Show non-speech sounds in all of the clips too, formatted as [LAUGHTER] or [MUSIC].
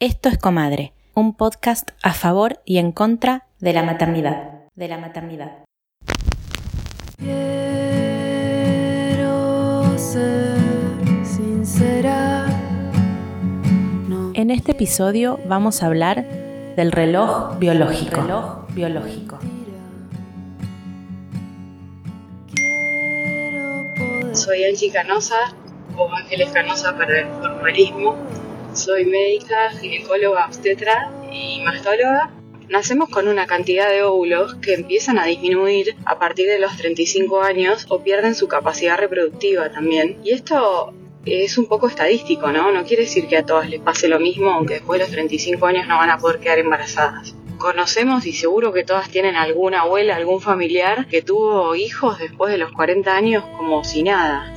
Esto es Comadre, un podcast a favor y en contra de la maternidad. De la maternidad. En este episodio vamos a hablar del reloj biológico. Reloj biológico. Soy Angie Canosa, o Ángeles Canosa para el formalismo. Soy médica, ginecóloga, obstetra y mastóloga. Nacemos con una cantidad de óvulos que empiezan a disminuir a partir de los 35 años o pierden su capacidad reproductiva también. Y esto es un poco estadístico, ¿no? No quiere decir que a todas les pase lo mismo, aunque después de los 35 años no van a poder quedar embarazadas. Conocemos y seguro que todas tienen alguna abuela, algún familiar que tuvo hijos después de los 40 años como si nada.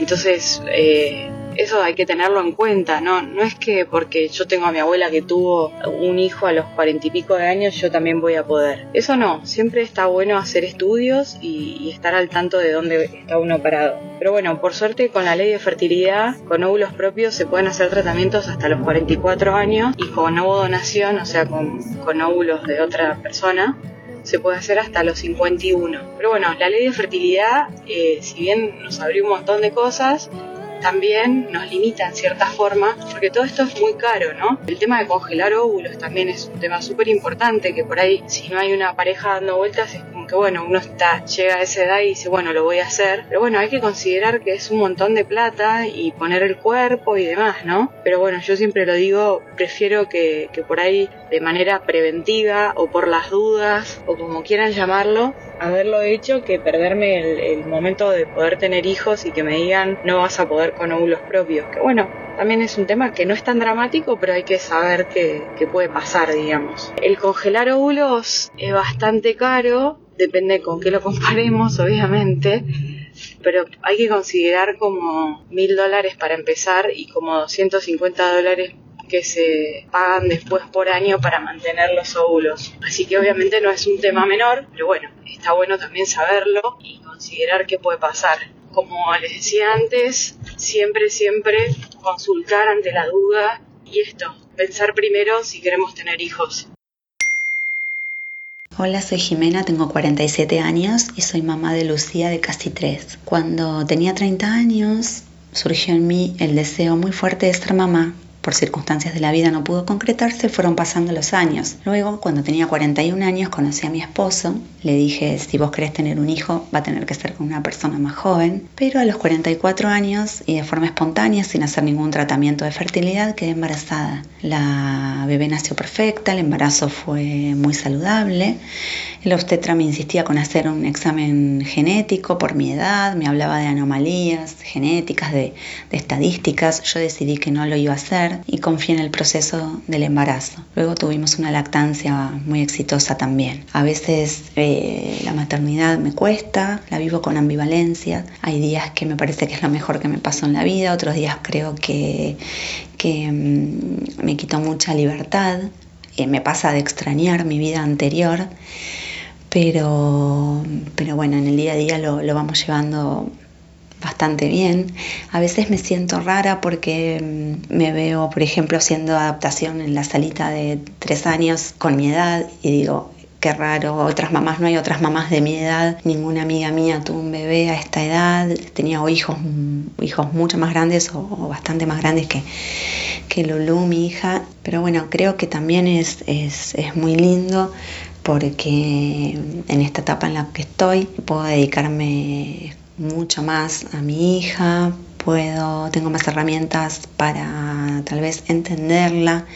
Entonces, eh, eso hay que tenerlo en cuenta, ¿no? No es que porque yo tengo a mi abuela que tuvo un hijo a los cuarenta y pico de años, yo también voy a poder. Eso no, siempre está bueno hacer estudios y, estar al tanto de dónde está uno parado. Pero bueno, por suerte con la ley de fertilidad, con óvulos propios se pueden hacer tratamientos hasta los 44 años y con óvulo donación, o sea, con, con óvulos de otra persona, se puede hacer hasta los 51. Pero bueno, la ley de fertilidad, eh, si bien nos abrió un montón de cosas, también nos limita en cierta forma, porque todo esto es muy caro, ¿no? El tema de congelar óvulos también es un tema súper importante, que por ahí si no hay una pareja dando vueltas es como que bueno, uno está, llega a esa edad y dice, bueno, lo voy a hacer, pero bueno, hay que considerar que es un montón de plata y poner el cuerpo y demás, ¿no? Pero bueno, yo siempre lo digo, prefiero que, que por ahí de manera preventiva o por las dudas o como quieran llamarlo, haberlo hecho que perderme el, momento de poder tener hijos y que me digan no vas a poder con óvulos propios. Que bueno, también es un tema que no es tan dramático, pero hay que saber que, puede pasar, digamos. El congelar óvulos es bastante caro, depende con qué lo comparemos, [LAUGHS] obviamente. Pero hay que considerar como mil dólares para empezar y como 250 dólares que se pagan después por año para mantener los óvulos. Así que obviamente no es un tema menor, pero bueno, está bueno también saberlo y considerar qué puede pasar. Como les decía antes, siempre, siempre consultar ante la duda y esto, pensar primero si queremos tener hijos. Hola, soy Jimena, tengo 47 años y soy mamá de Lucía de casi 3. Cuando tenía 30 años, surgió en mí el deseo muy fuerte de ser mamá por circunstancias de la vida no pudo concretarse, fueron pasando los años. Luego, cuando tenía 41 años, conocí a mi esposo. Le dije, si vos querés tener un hijo, va a tener que ser con una persona más joven. Pero a los 44 años, y de forma espontánea, sin hacer ningún tratamiento de fertilidad, quedé embarazada. La bebé nació perfecta, el embarazo fue muy saludable. El obstetra me insistía con hacer un examen genético por mi edad, me hablaba de anomalías genéticas, de, estadísticas. Yo decidí que no lo iba a hacer y confié en el proceso del embarazo. Luego tuvimos una lactancia muy exitosa también. A veces eh, la maternidad me cuesta, la vivo con ambivalencia. Hay días que me parece que es lo mejor que me pasó en la vida, otros días creo que, que mm, me quitó mucha libertad. Eh, me pasa de extrañar mi vida anterior, pero, pero bueno, en el día a día lo, vamos llevando bastante bien. A veces me siento rara porque mm, me veo, por ejemplo, haciendo adaptación en la salita de tres años con mi edad y digo, qué raro, otras mamás no hay otras mamás de mi edad, ninguna amiga mía tuvo un bebé a esta edad, tenía hijos, hijos mucho más grandes o, bastante más grandes que, que Lulu, mi hija, pero bueno, creo que también es, es, es muy lindo porque en esta etapa en la que estoy puedo dedicarme mucho más a mi hija, puedo, tengo más herramientas para tal vez entenderla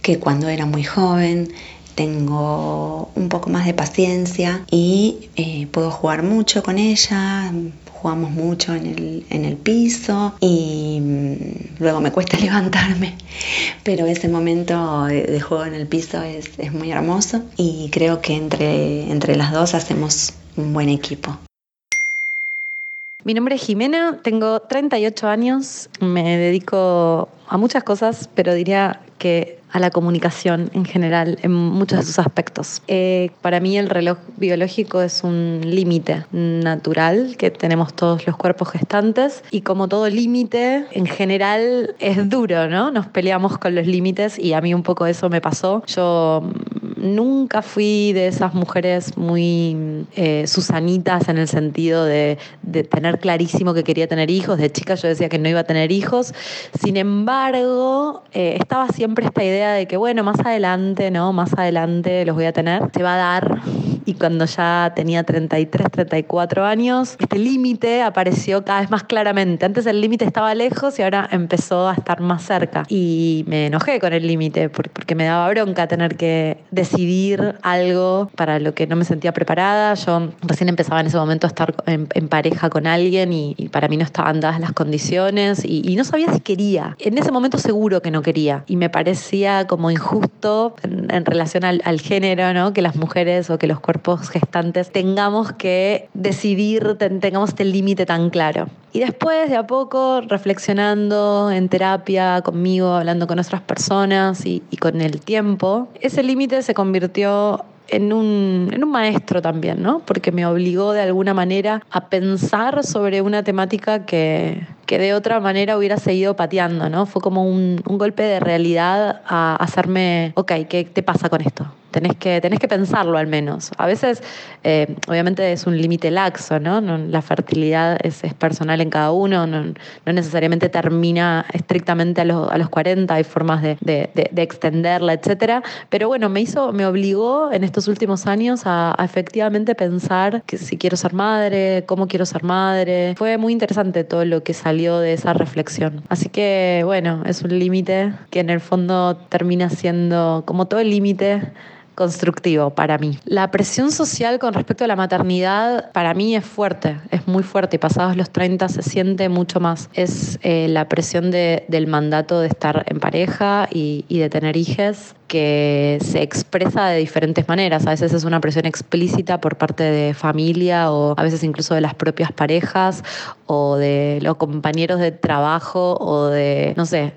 que cuando era muy joven. Tengo un poco más de paciencia y eh, puedo jugar mucho con ella, jugamos mucho en el, en el piso y mm, luego me cuesta [LAUGHS] levantarme, pero ese momento de, juego en el piso es, es, muy hermoso y creo que entre, entre las dos hacemos un buen equipo. Mi nombre es Jimena, tengo 38 años, me dedico a muchas cosas, pero diría que a la comunicación en general, en muchos de sus aspectos. Eh, para mí el reloj biológico es un límite natural que tenemos todos los cuerpos gestantes y como todo límite, en general es duro, ¿no? Nos peleamos con los límites y a mí un poco eso me pasó. Yo nunca fui de esas mujeres muy eh, susanitas en el sentido de, tener clarísimo que quería tener hijos. De chica yo decía que no iba a tener hijos. Sin embargo, eh, estaba siempre esta idea de que, bueno, más adelante, ¿no? Más adelante los voy a tener. Se va a dar. Y cuando ya tenía 33, 34 años, este límite apareció cada vez más claramente. Antes el límite estaba lejos y ahora empezó a estar más cerca. Y me enojé con el límite porque me daba bronca tener que decidir algo para lo que no me sentía preparada. Yo recién empezaba en ese momento a estar en, pareja con alguien y, para mí no estaban dadas las condiciones y, no sabía si quería. En ese momento seguro que no quería y me parecía como injusto en, relación al, género, ¿no? que las mujeres o que los cuerpos gestantes tengamos que decidir, tengamos este límite tan claro. Y después, de a poco, reflexionando en terapia conmigo, hablando con otras personas y, y con el tiempo, ese límite se convirtió en un, en un, maestro también, ¿no? Porque me obligó de alguna manera a pensar sobre una temática que, que de otra manera hubiera seguido pateando, ¿no? Fue como un, un golpe de realidad a hacerme, ok, ¿qué te pasa con esto? Tenés que, tenés que pensarlo al menos. A veces, eh, obviamente, es un límite laxo, ¿no? La fertilidad es, es, personal en cada uno, no, no necesariamente termina estrictamente a los, a los 40, hay formas de, de, de, extenderla, etcétera. Pero bueno, me hizo, me obligó en estos últimos años a, a, efectivamente pensar que si quiero ser madre, cómo quiero ser madre. Fue muy interesante todo lo que salió de esa reflexión. Así que, bueno, es un límite que en el fondo termina siendo, como todo límite, constructivo para mí. La presión social con respecto a la maternidad para mí es fuerte, es muy fuerte y pasados los 30 se siente mucho más. Es eh, la presión de, del mandato de estar en pareja y, y de tener hijos que se expresa de diferentes maneras. A veces es una presión explícita por parte de familia o a veces incluso de las propias parejas o de los compañeros de trabajo o de, no sé,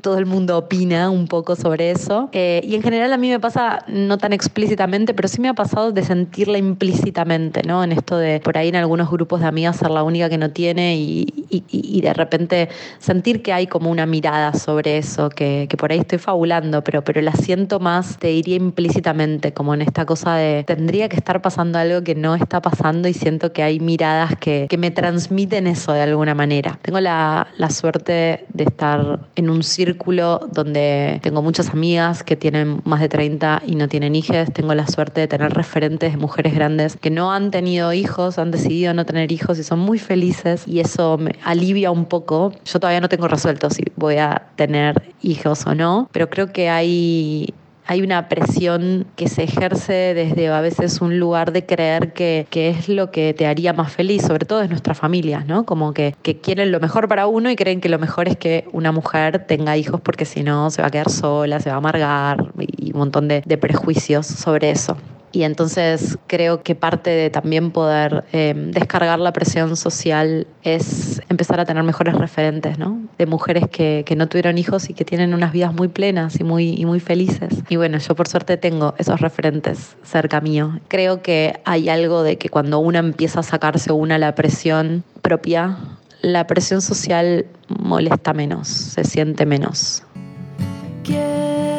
todo el mundo opina un poco sobre eso. Eh, y en general a mí me pasa no tan explícitamente, pero sí me ha pasado de sentirla implícitamente, ¿no? En esto de por ahí en algunos grupos de amigas ser la única que no tiene y, y, y de repente sentir que hay como una mirada sobre eso, que, que por ahí estoy fabulando, pero, pero la siento más, te diría implícitamente, como en esta cosa de tendría que estar pasando algo que no está pasando y siento que hay miradas que, que me transmiten eso de alguna manera. Tengo la, la suerte de estar en un círculo donde tengo muchas amigas que tienen más de 30 y no tienen hijos. Tengo la suerte de tener referentes de mujeres grandes que no han tenido hijos, han decidido no tener hijos y son muy felices y eso me alivia un poco. Yo todavía no tengo resuelto si voy a tener hijos o no, pero creo que hay hay una presión que se ejerce desde a veces un lugar de creer que, que es lo que te haría más feliz, sobre todo en nuestras familias, ¿no? Como que, que, quieren lo mejor para uno y creen que lo mejor es que una mujer tenga hijos porque si no se va a quedar sola, se va a amargar y un montón de, de prejuicios sobre eso. Y entonces creo que parte de también poder eh, descargar la presión social es empezar a tener mejores referentes, ¿no? De mujeres que, que, no tuvieron hijos y que tienen unas vidas muy plenas y muy, y muy felices. Y bueno, yo por suerte tengo esos referentes cerca mío. Creo que hay algo de que cuando una empieza a sacarse una la presión propia, la presión social molesta menos, se siente menos. que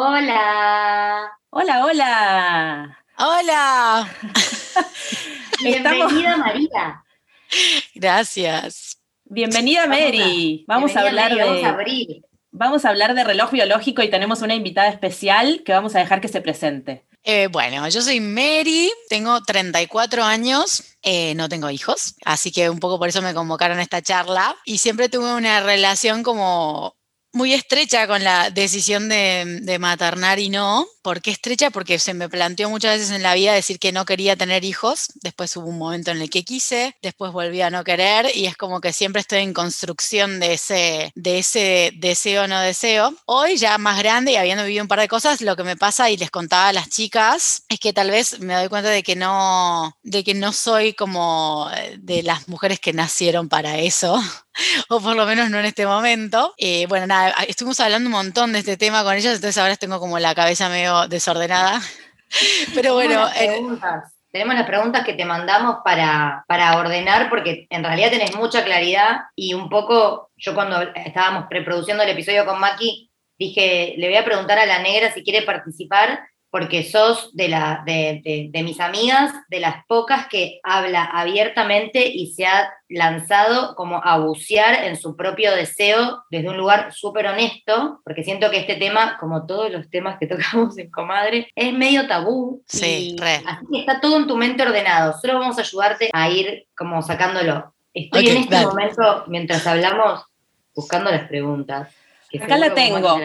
Hola. Hola, hola. Hola. [LAUGHS] Bienvenida María. Gracias. Bienvenida Mary. Vamos a hablar de vamos a abrir. Vamos a hablar de reloj biológico y tenemos una invitada especial que vamos a dejar que se presente. Eh, bueno, yo soy Mary, tengo 34 años, eh, no tengo hijos, así que un poco por eso me convocaron a esta charla y siempre tuve una relación como muy estrecha con la decisión de, de, maternar y no. ¿Por qué estrecha? Porque se me planteó muchas veces en la vida decir que no quería tener hijos. Después hubo un momento en el que quise, después volví a no querer y es como que siempre estoy en construcción de ese, de ese deseo o no deseo. Hoy ya más grande y habiendo vivido un par de cosas, lo que me pasa y les contaba a las chicas es que tal vez me doy cuenta de que no, de que no soy como de las mujeres que nacieron para eso [LAUGHS] o por lo menos no en este momento. Eh, bueno, nada, estuvimos hablando un montón de este tema con ellos, entonces ahora tengo como la cabeza medio desordenada. [LAUGHS] Pero bueno. Eh, tenemos las preguntas que te mandamos para, para ordenar, porque en realidad tenés mucha claridad y un poco, yo cuando estábamos preproduciendo el episodio con Maki, dije, le voy a preguntar a la negra si quiere participar porque sos de, la, de, mis amigas, de las pocas que habla abiertamente y se ha lanzado como a bucear en su propio deseo desde un lugar súper honesto, porque siento que este tema, como todos los temas que [LAUGHS] tocamos en Comadre, es medio tabú. Sí, re. Así que está todo en tu mente ordenado, solo vamos a ayudarte a ir como sacándolo. Estoy en este momento, mientras hablamos, buscando las preguntas. Acá la tengo.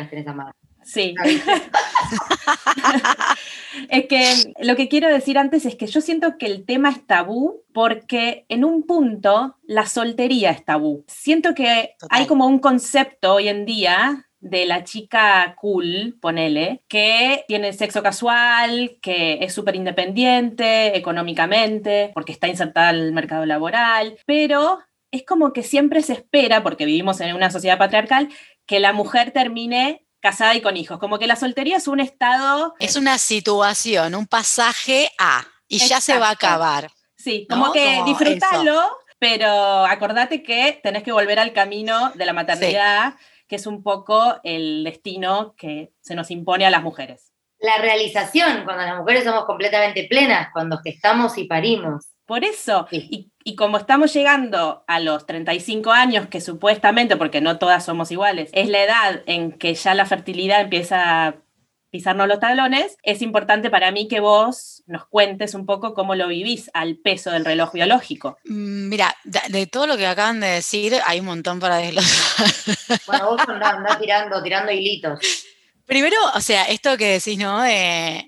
Sí. [LAUGHS] es que lo que quiero decir antes es que yo siento que el tema es tabú porque en un punto la soltería es tabú. Siento que hay como un concepto hoy en día de la chica cool, ponele, que tiene sexo casual, que es súper independiente económicamente, porque está insertada al mercado laboral, pero es como que siempre se espera, porque vivimos en una sociedad patriarcal, que la mujer termine casada y con hijos. Como que la soltería es un estado... Es una situación, un pasaje a, y ya se va a acabar. Sí, como que disfrútalo, pero acordate que tenés que volver al camino de la maternidad, que es un poco el destino que se nos impone a las mujeres. La realización, cuando las mujeres somos completamente plenas, cuando gestamos y parimos. Por eso, y, como estamos llegando a los 35 años, que supuestamente, porque no todas somos iguales, es la edad en que ya la fertilidad empieza a pisarnos los talones, es importante para mí que vos nos cuentes un poco cómo lo vivís al peso del reloj biológico. Mm, mira, de, todo lo que acaban de decir, hay un montón para desglosar. [LAUGHS] Bueno, vos andás, tirando, tirando hilitos. Primero, o sea, esto que decís, ¿no? De,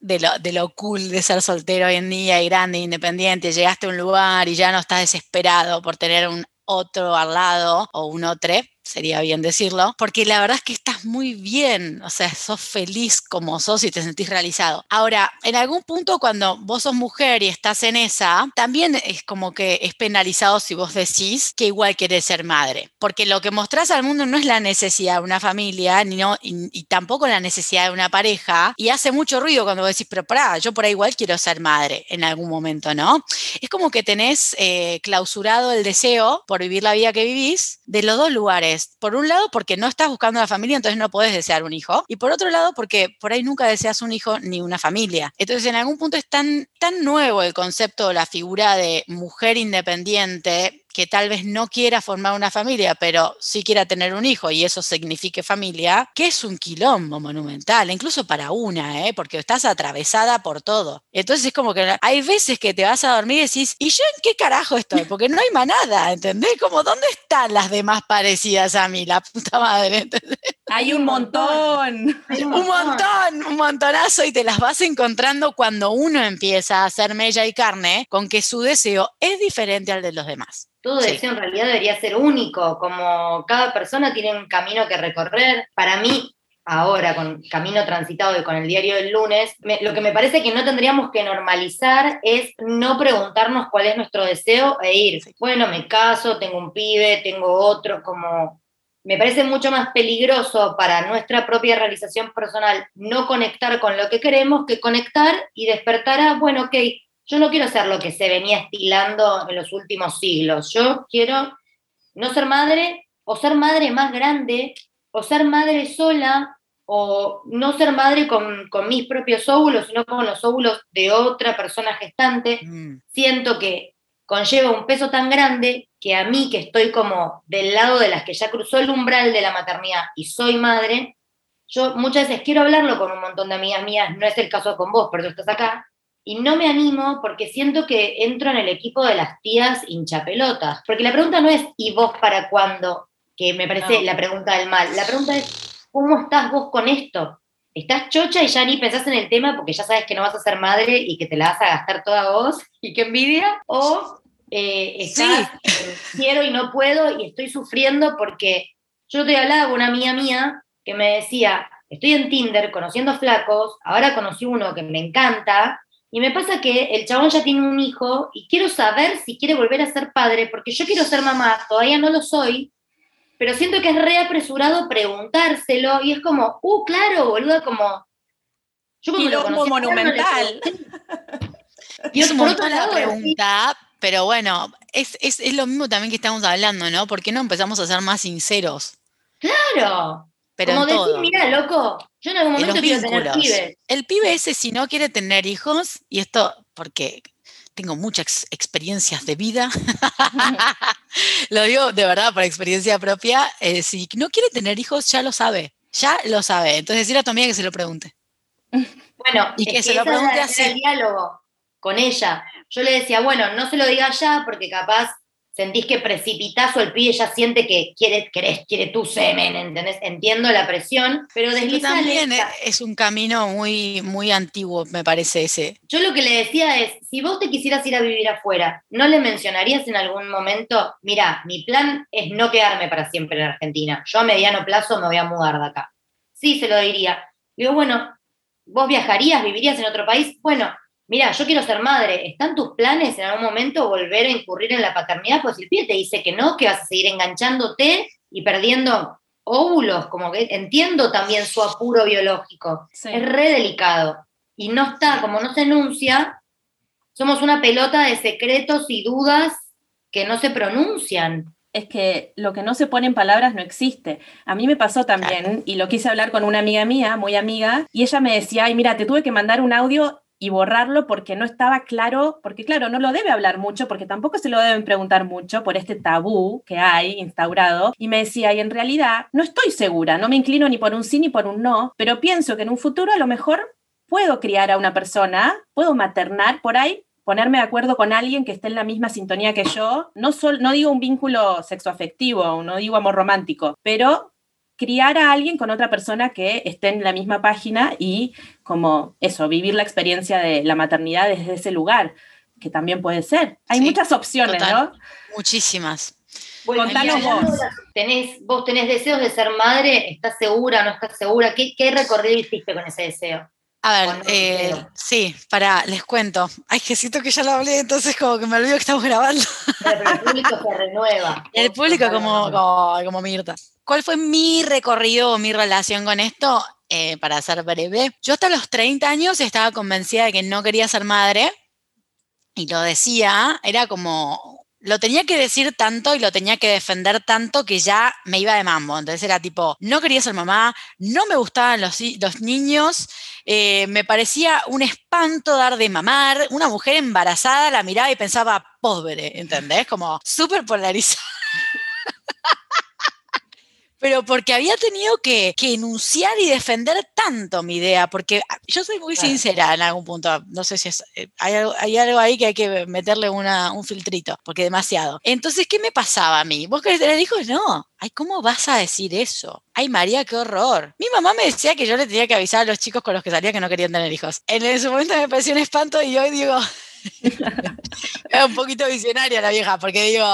de lo, de lo cool de ser soltero hoy en día y grande, independiente, llegaste a un lugar y ya no estás desesperado por tener un otro al lado o un otro, sería bien decirlo, porque la verdad es que estás muy bien, o sea, sos feliz como sos y te sentís realizado. Ahora, en algún punto cuando vos sos mujer y estás en esa, también es como que es penalizado si vos decís que igual querés ser madre, porque lo que mostrás al mundo no es la necesidad de una familia, ni no, y, tampoco la necesidad de una pareja, y hace mucho ruido cuando vos decís, pero pará, yo por ahí igual quiero ser madre en algún momento, ¿no? Es como que tenés eh, clausurado el deseo por vivir la vida que vivís de los dos lugares por un lado, porque no estás buscando la familia, entonces no puedes desear un hijo. Y por otro lado, porque por ahí nunca deseas un hijo ni una familia. Entonces, en algún punto es tan, tan nuevo el concepto, la figura de mujer independiente que tal vez no quiera formar una familia, pero sí quiera tener un hijo y eso signifique familia, que es un quilombo monumental, incluso para una, ¿eh? porque estás atravesada por todo. Entonces es como que hay veces que te vas a dormir y decís, ¿y yo en qué carajo estoy? Porque no hay manada, ¿entendés? Como, ¿dónde están las demás parecidas a mí? La puta madre, ¿entendés? Hay un montón. un montón, un montonazo y te las vas encontrando cuando uno empieza a hacer mella y carne con que su deseo es diferente al de los demás. Todo deseo en realidad debería ser único, como cada persona tiene un camino que recorrer. Para mí, ahora con camino transitado y con el diario del lunes, lo que me parece que no tendríamos que normalizar es no preguntarnos cuál es nuestro deseo e ir, bueno, me caso, tengo un pibe, tengo otro, como me parece mucho más peligroso para nuestra propia realización personal no conectar con lo que queremos que conectar y despertar a, bueno, ok, yo no quiero ser lo que se venía estilando en los últimos siglos, yo quiero no ser madre o ser madre más grande o ser madre sola o no ser madre con, mis propios óvulos, sino con los óvulos de otra persona gestante. Mm. Siento que conlleva un peso tan grande que a mí, que estoy como del lado de las que ya cruzó el umbral de la maternidad y soy madre, yo muchas veces quiero hablarlo con un montón de amigas mías, no es el caso con vos, pero tú estás acá, y no me animo porque siento que entro en el equipo de las tías hinchapelotas. Porque la pregunta no es ¿y vos para cuándo? que me parece la pregunta del mal. La pregunta es, ¿cómo estás vos con esto? ¿Estás chocha y ya ni pensás en el tema porque ya sabes que no vas a ser madre y que te la vas a gastar toda vos y qué envidia? ¿O eh, estás, quiero y no puedo y estoy sufriendo porque yo te hablaba con una amiga mía que me decía, estoy en Tinder conociendo flacos, ahora conocí uno que me encanta, y me pasa que el chabón ya tiene un hijo y quiero saber si quiere volver a ser padre, porque yo quiero ser mamá, todavía no lo soy, pero siento que es re apresurado preguntárselo y es como, uh, claro, boludo, como... Yo como lo monumental. y es un montón la pregunta, pero bueno, es, es, lo mismo también que estamos hablando, ¿no? ¿Por qué no empezamos a ser más sinceros? Claro. Pero como decir, mira, loco, yo en algún momento quiero tener pibes. El pibe ese, si no quiere tener hijos, y esto porque tengo muchas experiencias de vida, [LAUGHS] lo digo de verdad por experiencia propia, eh, si no quiere tener hijos, ya lo sabe, ya lo sabe. Entonces decir a tu amiga que se lo pregunte. [LAUGHS] Bueno, y que, se lo pregunte así. el diálogo con ella. Yo le decía, bueno, no se lo diga ya porque capaz sentís que precipitas o el pibe ya siente que quiere, querés, quiere tu semen, ¿entendés? Entiendo la presión, pero deslizale. también es un camino muy, muy antiguo, me parece ese. Yo lo que le decía es, si vos te quisieras ir a vivir afuera, ¿no le mencionarías en algún momento, mira, mi plan es no quedarme para siempre en Argentina, yo a mediano plazo me voy a mudar de acá? Sí, se lo diría. Digo, bueno, ¿vos viajarías, vivirías en otro país? Bueno, mira, yo quiero ser madre, ¿están tus planes en algún momento volver a incurrir en la paternidad? Pues el pie te dice que no, que vas a seguir enganchándote y perdiendo óvulos, como que entiendo también su apuro biológico. Es re delicado. Y no está, como no se enuncia, somos una pelota de secretos y dudas que no se pronuncian. Es que lo que no se pone en palabras no existe. A mí me pasó también, y lo quise hablar con una amiga mía, muy amiga, y ella me decía, ay, mira, te tuve que mandar un audio y borrarlo porque no estaba claro, porque claro, no lo debe hablar mucho, porque tampoco se lo deben preguntar mucho por este tabú que hay instaurado. Y me decía, y en realidad no estoy segura, no me inclino ni por un sí ni por un no, pero pienso que en un futuro a lo mejor puedo criar a una persona, puedo maternar por ahí, ponerme de acuerdo con alguien que esté en la misma sintonía que yo, no, sol, no digo un vínculo sexoafectivo, no digo amor romántico, pero criar a alguien con otra persona que esté en la misma página y como eso, vivir la experiencia de la maternidad desde ese lugar, que también puede ser. Hay muchas opciones, ¿no? Muchísimas. Contanos vos. Tenés, vos tenés deseos de ser madre, ¿estás segura, no estás segura? ¿Qué, qué recorrido hiciste con ese deseo? A ver, eh, sí, para, les cuento. Ay, que siento que ya lo hablé, entonces como que me olvido que estamos grabando. Pero, el público se renueva. El público como, como, como Mirta. ¿Cuál fue mi recorrido o mi relación con esto? Eh, para ser breve, yo hasta los 30 años estaba convencida de que no quería ser madre y lo decía, era como, lo tenía que decir tanto y lo tenía que defender tanto que ya me iba de mambo. Entonces era tipo, no quería ser mamá, no me gustaban los, los niños, eh, me parecía un espanto dar de mamar. Una mujer embarazada la miraba y pensaba, pobre, ¿entendés? Como súper polarizada [LAUGHS] pero porque había tenido que, enunciar y defender tanto mi idea, porque yo soy muy sincera en algún punto, no sé si eh, hay, algo, hay, algo, ahí que hay que meterle una, un filtrito, porque demasiado. Entonces, ¿qué me pasaba a mí? ¿Vos querés tener hijos? No. Ay, ¿cómo vas a decir eso? Ay, María, qué horror. Mi mamá me decía que yo le tenía que avisar a los chicos con los que salía que no querían tener hijos. En ese momento me pareció un espanto y hoy digo, [LAUGHS] es un poquito visionaria la vieja, porque digo,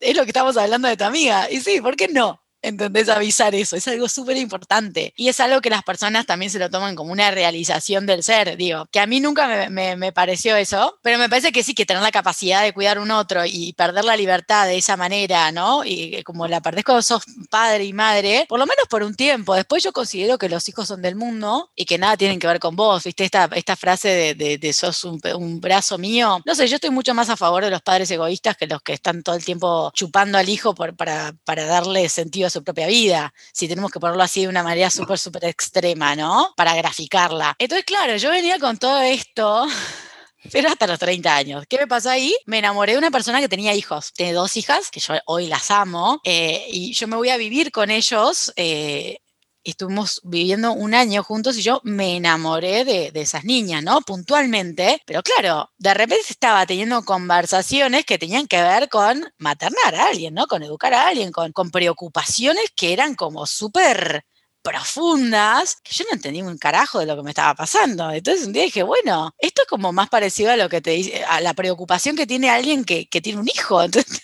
es lo que estamos hablando de tu amiga. Y sí, ¿por qué no? ¿Entendés? Avisar eso. Es algo súper importante. Y es algo que las personas también se lo toman como una realización del ser. Digo, que a mí nunca me, me, pareció eso, pero me parece que sí, que tener la capacidad de cuidar un otro y perder la libertad de esa manera, ¿no? Y como la perdés cuando sos padre y madre, por lo menos por un tiempo. Después yo considero que los hijos son del mundo y que nada tienen que ver con vos. ¿Viste? Esta, esta frase de, de, sos un, un brazo mío. No sé, yo estoy mucho más a favor de los padres egoístas que los que están todo el tiempo chupando al hijo por, para, para darle sentido su propia vida, si tenemos que ponerlo así de una manera súper, súper extrema, ¿no? Para graficarla. Entonces, claro, yo venía con todo esto [LAUGHS] pero hasta los 30 años. ¿Qué me pasó ahí? Me enamoré de una persona que tenía hijos. Tiene dos hijas, que yo hoy las amo, eh, y yo me voy a vivir con ellos. Eh, estuvimos viviendo un año juntos y yo me enamoré de, esas niñas, ¿no? Puntualmente, pero claro, de repente estaba teniendo conversaciones que tenían que ver con maternar a alguien, ¿no? Con educar a alguien, con, con preocupaciones que eran como súper profundas yo no entendía un carajo de lo que me estaba pasando. Entonces un día dije, bueno, esto es como más parecido a lo que te dice, a la preocupación que tiene alguien que, que tiene un hijo. [LAUGHS] Entonces,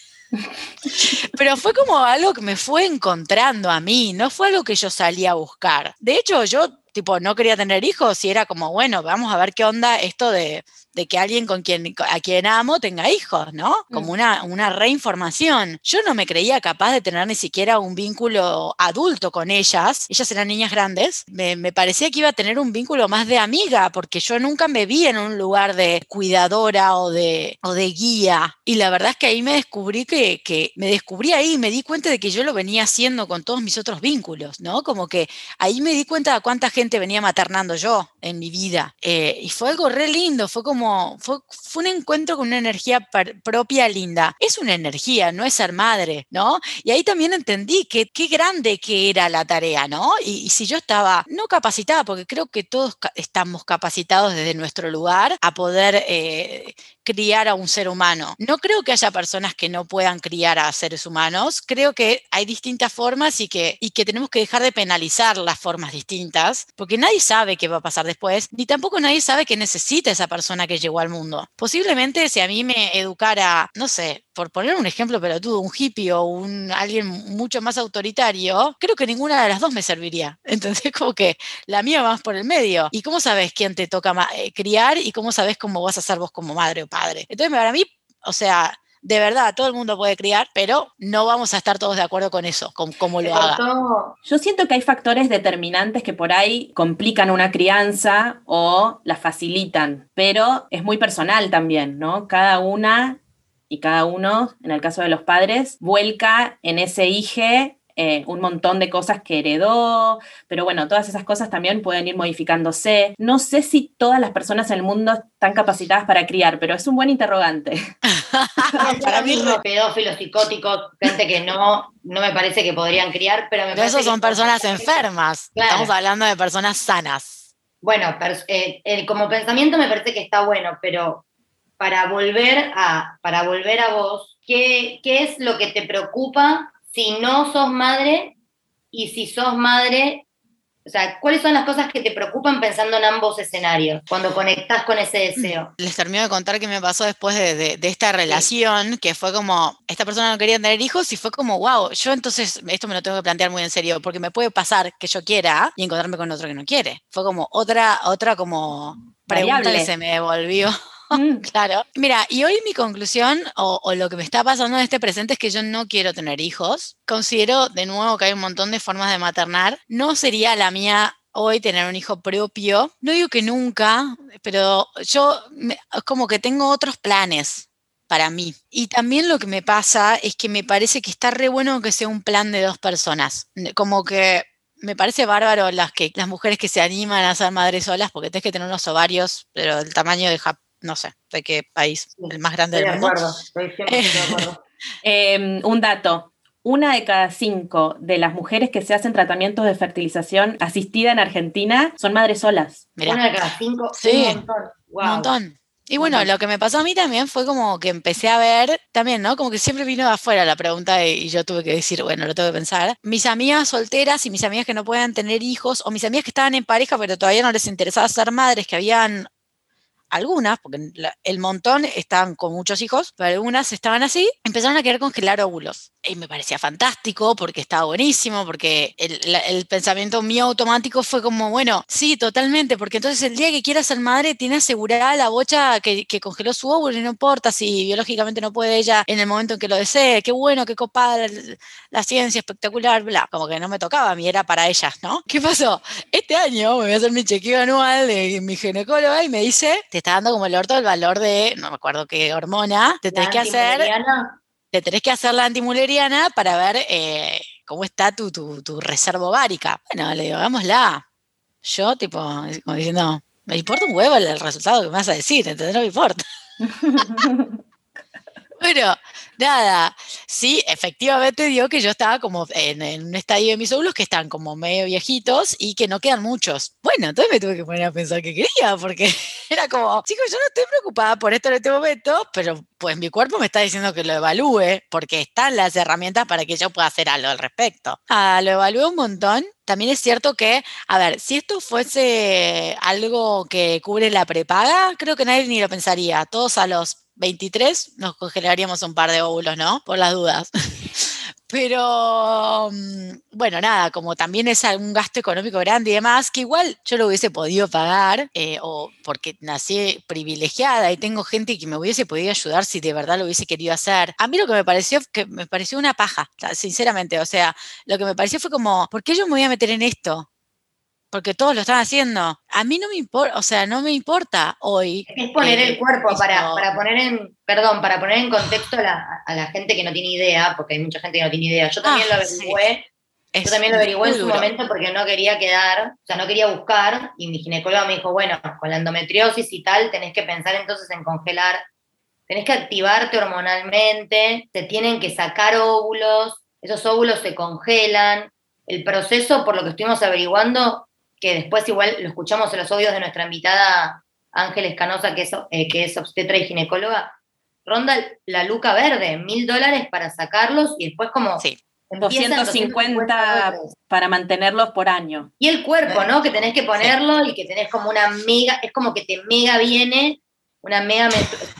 pero fue como algo que me fue encontrando a mí, no fue algo que yo salía a buscar. De hecho, yo tipo no quería tener hijos y era como, bueno, vamos a ver qué onda esto de, de que alguien con quien, a quien amo tenga hijos, ¿no? Como mm. una, una reinformación. Yo no me creía capaz de tener ni siquiera un vínculo adulto con ellas. Ellas eran niñas grandes. Me, me parecía que iba a tener un vínculo más de amiga, porque yo nunca me vi en un lugar de cuidadora o de, o de guía. Y la verdad es que ahí me descubrí que, que me descubrí ahí, me di cuenta de que yo lo venía haciendo con todos mis otros vínculos, ¿no? Como que ahí me di cuenta de cuánta gente venía maternando yo en mi vida. Eh, y fue algo re lindo, fue como fue, un encuentro con una energía propia linda. Es una energía, no es ser madre, ¿no? Y ahí también entendí que qué grande que era la tarea, ¿no? Y, si yo estaba no capacitada, porque creo que todos estamos capacitados desde nuestro lugar a poder eh, criar a un ser humano. No creo que haya personas que no puedan criar a seres humanos. Creo que hay distintas formas y que, y que tenemos que dejar de penalizar las formas distintas, porque nadie sabe qué va a pasar después, ni tampoco nadie sabe que necesita esa persona que llegó al mundo. Posiblemente si a mí me educara, no sé, por poner un ejemplo pelotudo, un hippie o un, alguien mucho más autoritario, creo que ninguna de las dos me serviría. [LAUGHS] Entonces, como que la mía va más por el medio. ¿Y cómo sabes quién te toca eh, criar y cómo sabes cómo vas a ser vos como madre o entonces, para mí, o sea, de verdad, todo el mundo puede criar, pero no vamos a estar todos de acuerdo con eso, con cómo lo haga. Yo siento que hay factores determinantes que por ahí complican una crianza o la facilitan, pero es muy personal también, ¿no? Cada una y cada uno, en el caso de los padres, vuelca en ese hijo eh, un montón de cosas que heredó, pero bueno, todas esas cosas también pueden ir modificándose. No sé si todas las personas en el mundo están capacitadas para criar, pero es un buen interrogante. [LAUGHS] para mí, pedófilos, psicóticos, gente que no, no me parece que podrían criar, pero me pero esos son personas enfermas. Estamos hablando de personas sanas. Bueno, eh, como pensamiento me parece que está bueno, pero para volver a, para volver a vos, ¿qué, ¿qué es lo que te preocupa si no sos madre y si sos madre, o sea, ¿cuáles son las cosas que te preocupan pensando en ambos escenarios cuando conectás con ese deseo? Les termino de contar qué me pasó después de, esta relación, que fue como, esta persona no quería tener hijos y fue como, wow, yo entonces esto me lo tengo que plantear muy en serio, porque me puede pasar que yo quiera y encontrarme con otro que no quiere. Fue como otra, otra como pregunta que se me devolvió [LAUGHS] Mm. claro. Mira, y hoy mi conclusión o, lo que me está pasando en este presente es que yo no quiero tener hijos. Considero de nuevo que hay un montón de formas de maternar. No sería la mía hoy tener un hijo propio. No digo que nunca, pero yo como que tengo otros planes para mí. Y también lo que me pasa es que me parece que está re bueno que sea un plan de dos personas. Como que me parece bárbaro las que las mujeres que se animan a ser madres solas porque tienes que tener unos ovarios, pero del tamaño de, no sé, de qué país, el más grande del mundo. estoy de [LAUGHS] acuerdo. Em, un dato. Una de cada cinco de las mujeres que se hacen tratamientos de fertilización asistida en Argentina son madres solas. Una de cada cinco, sí, un montón. Y bueno, lo que me pasó a mí también fue como que empecé a ver, también, ¿no? Como que siempre vino de afuera la pregunta y yo tuve que decir, bueno, lo tengo que pensar. Mis amigas solteras y mis amigas que no puedan tener hijos, o mis amigas que estaban en pareja pero todavía no les interesaba ser madres, que habían algunas, porque el montón estaban con muchos hijos, pero algunas estaban así, empezaron a querer congelar óvulos. Y me parecía fantástico porque estaba buenísimo, porque el, pensamiento mío automático fue como, bueno, sí, totalmente, porque entonces el día que quiera ser madre tiene asegurada la bocha que, congeló su óvulo y no importa si biológicamente no puede ella en el momento en que lo desee, qué bueno, qué copada la, ciencia, espectacular, bla, como que no me tocaba a mí, era para ellas, ¿no? ¿Qué pasó? Este año me voy a hacer mi chequeo anual de mi ginecóloga y me dice, te está dando como el orto el valor de, no me acuerdo qué hormona, te tenés que hacer, te tenés que hacer la antimuleriana para ver eh, cómo está tu, tu, reserva ovárica. Bueno, le digo, hagámosla. Yo, tipo, como diciendo, me importa un huevo el resultado que me vas a decir, ¿entendés? No me importa. [LAUGHS] bueno, nada, sí, efectivamente dio que yo estaba como en, un estadio de mis óvulos que están como medio viejitos y que no quedan muchos. Bueno, entonces me tuve que poner a pensar qué quería, porque [LAUGHS] era como, chicos, yo no estoy preocupada por esto en este momento, pero pues mi cuerpo me está diciendo que lo evalúe, porque están las herramientas para que yo pueda hacer algo al respecto. Ah, lo evalué un montón. También es cierto que, a ver, si esto fuese algo que cubre la prepaga, creo que nadie ni lo pensaría. Todos a los 23 nos congelaríamos un par de óvulos, ¿no? Por las dudas. [LAUGHS] Pero mm, bueno, nada, como también es un gasto económico grande y demás, que igual yo lo hubiese podido pagar, eh, o porque nací privilegiada y tengo gente que me hubiese podido ayudar si de verdad lo hubiese querido hacer. A mí lo que me pareció, que me pareció una paja, sinceramente. O sea, lo que me pareció fue como, ¿por qué yo me voy a meter en esto? Porque todos lo están haciendo. A mí no me importa, o sea, no me importa hoy. Es poner el cuerpo para, para, poner en, perdón, para poner en contexto a la, a la, gente que no tiene idea, porque hay mucha gente que no tiene idea. Yo también ah, lo averigüé. Yo también lo averigüé en su momento porque no quería quedar, o sea, no quería buscar, y mi ginecóloga me dijo, bueno, con la endometriosis y tal, tenés que pensar entonces en congelar, tenés que activarte hormonalmente, te tienen que sacar óvulos, esos óvulos se congelan, el proceso, por lo que estuvimos averiguando, que después igual lo escuchamos en los audios de nuestra invitada Ángeles Canosa, que es, eh, que es obstetra y ginecóloga, ronda la luca verde, mil dólares para sacarlos y después como... Sí. 250 para mantenerlos por año. Y el cuerpo, ¿no? Que tenés que ponerlo y que tenés como una mega, es como que te mega viene, una mega,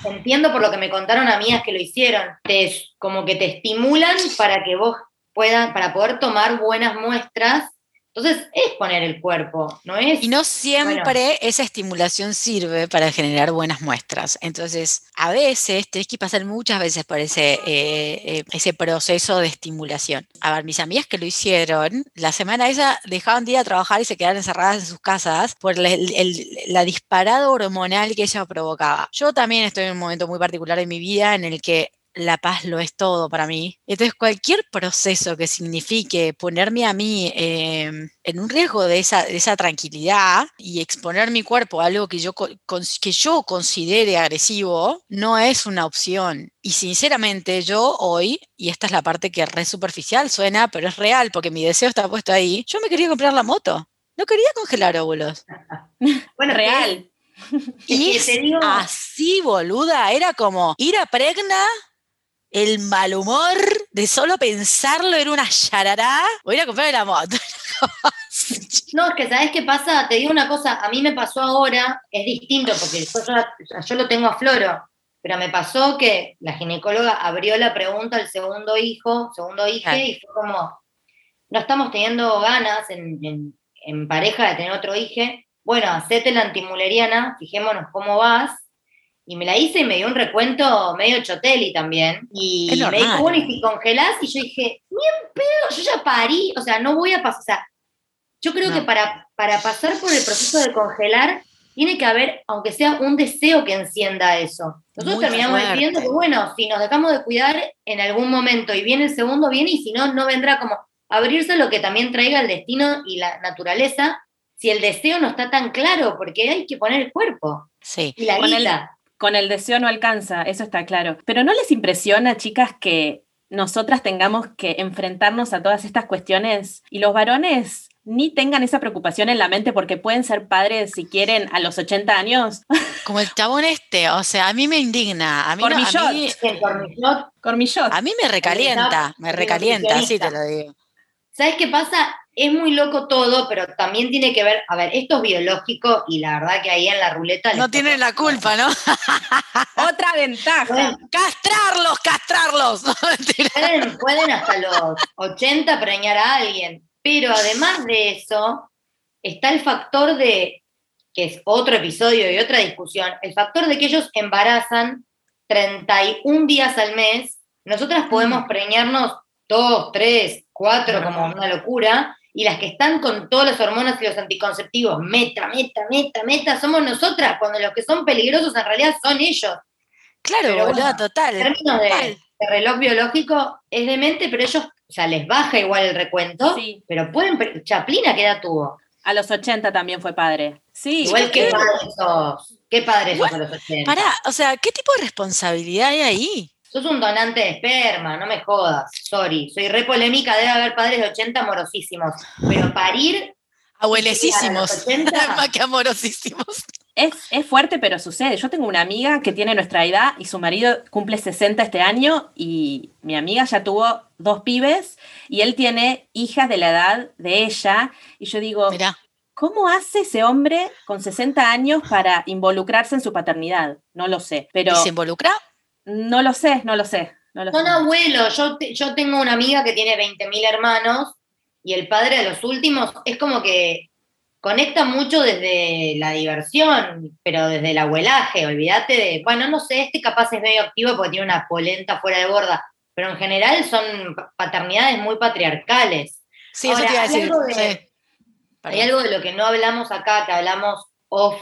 entiendo por lo que me contaron amigas que lo hicieron, te, como que te estimulan para que vos puedas, para poder tomar buenas muestras entonces es poner el cuerpo, ¿no es? Y no siempre esa estimulación sirve para generar buenas muestras. Entonces, a veces tenés que pasar muchas veces por ese, eh, eh, ese proceso de estimulación. A ver, mis amigas que lo hicieron, la semana esa dejaban de ir a trabajar y se quedaron encerradas en sus casas por la disparada hormonal que ella provocaba. Yo también estoy en un momento muy particular de mi vida en el que la paz lo es todo para mí. Entonces, cualquier proceso que signifique ponerme a mí em, en un riesgo de esa, esa, tranquilidad y exponer mi cuerpo a algo que yo, que yo considere agresivo, no es una opción. Y sinceramente, yo hoy, y esta es la parte que es superficial suena, pero es real porque mi deseo está puesto ahí, yo me quería comprar la moto. No quería congelar óvulos. [LAUGHS] bueno, real. [LAUGHS] Y así, boluda, era como ir a pregna el mal humor de solo pensarlo era una charará, voy a ir a comprar la moto. [LAUGHS] no, es que ¿sabes qué pasa? Te digo una cosa, a mí me pasó ahora, es distinto porque yo, yo lo tengo a floro, pero me pasó que la ginecóloga abrió la pregunta al segundo hijo, segundo hijo, y fue como, no estamos teniendo ganas en, en pareja de tener otro hijo, bueno, hacete la antimuleriana, fijémonos cómo vas, y me la hice y me dio un recuento medio choteli también. Y me dijo, bueno, y si congelás, y yo dije, ni en pedo, yo ya parí, o sea, no voy a pasar. O sea, yo creo que para, para pasar por el proceso de congelar, tiene que haber, aunque sea un deseo que encienda eso. Nosotros terminamos diciendo que, bueno, si nos dejamos de cuidar en algún momento y viene el segundo, viene, y si no, no vendrá como abrirse lo que también traiga el destino y la naturaleza, si el deseo no está tan claro, porque hay que poner el cuerpo. Sí. Y la vida con el deseo no alcanza, eso está claro. Pero ¿no les impresiona, chicas, que nosotras tengamos que enfrentarnos a todas estas cuestiones y los varones ni tengan esa preocupación en la mente porque pueden ser padres si quieren a los 80 años. Como el chabón este, o sea, a mí me indigna. A mí, Cormillot. a mí me recalienta, me recalienta, así te lo digo. ¿Sabes qué pasa? Es muy loco todo, pero también tiene que ver, a ver, esto es biológico y la verdad que ahí en la ruleta... No tienen la culpa, ¿no? [LAUGHS] Otra ventaja. castrarlos, castrarlos. [LAUGHS] pueden, pueden hasta los 80 preñar a alguien, pero además de eso, está el factor de, que es otro episodio y otra discusión, el factor de que ellos embarazan 31 días al mes, nosotras podemos mm. preñarnos dos, tres, cuatro, como una locura, y las que están con todas las hormonas y los anticonceptivos, meta, meta, meta, meta, somos nosotras, cuando los que son peligrosos en realidad son ellos. Claro, total. En términos De, reloj biológico es demente, pero ellos, o sea, les baja igual el recuento, pero pueden, Chaplina, ¿qué edad tuvo? A los 80 también fue padre. Sí. Igual qué padre sos. Qué padre sos a los 80. Pará, o sea, ¿qué tipo de responsabilidad hay ahí? Sos un donante de esperma, no me jodas, sorry. Soy re polémica, debe haber padres de 80 amorosísimos, pero parir... Abuelecísimos, [LAUGHS] más que [LAUGHS] amorosísimos. Es, es, fuerte, pero sucede. Yo tengo una amiga que tiene nuestra edad y su marido cumple 60 este año y mi amiga ya tuvo dos pibes y él tiene hijas de la edad de ella. Y yo digo, Mirá. ¿cómo hace ese hombre con 60 años para involucrarse en su paternidad? No lo sé. Pero ¿Y se involucra? No lo sé, no lo sé. No lo Son sé. abuelos. Yo, te- yo tengo una amiga que tiene 20.000 hermanos y el padre de los últimos es como que conecta mucho desde la diversión, pero desde el abuelaje. Olvídate de, bueno, no sé, este capaz es medio activo porque tiene una polenta fuera de borda, pero en general son pa- paternidades muy patriarcales. Sí, eso Ahora, te iba a hay decir. algo de- sí. Hay algo de lo que no hablamos acá, que hablamos off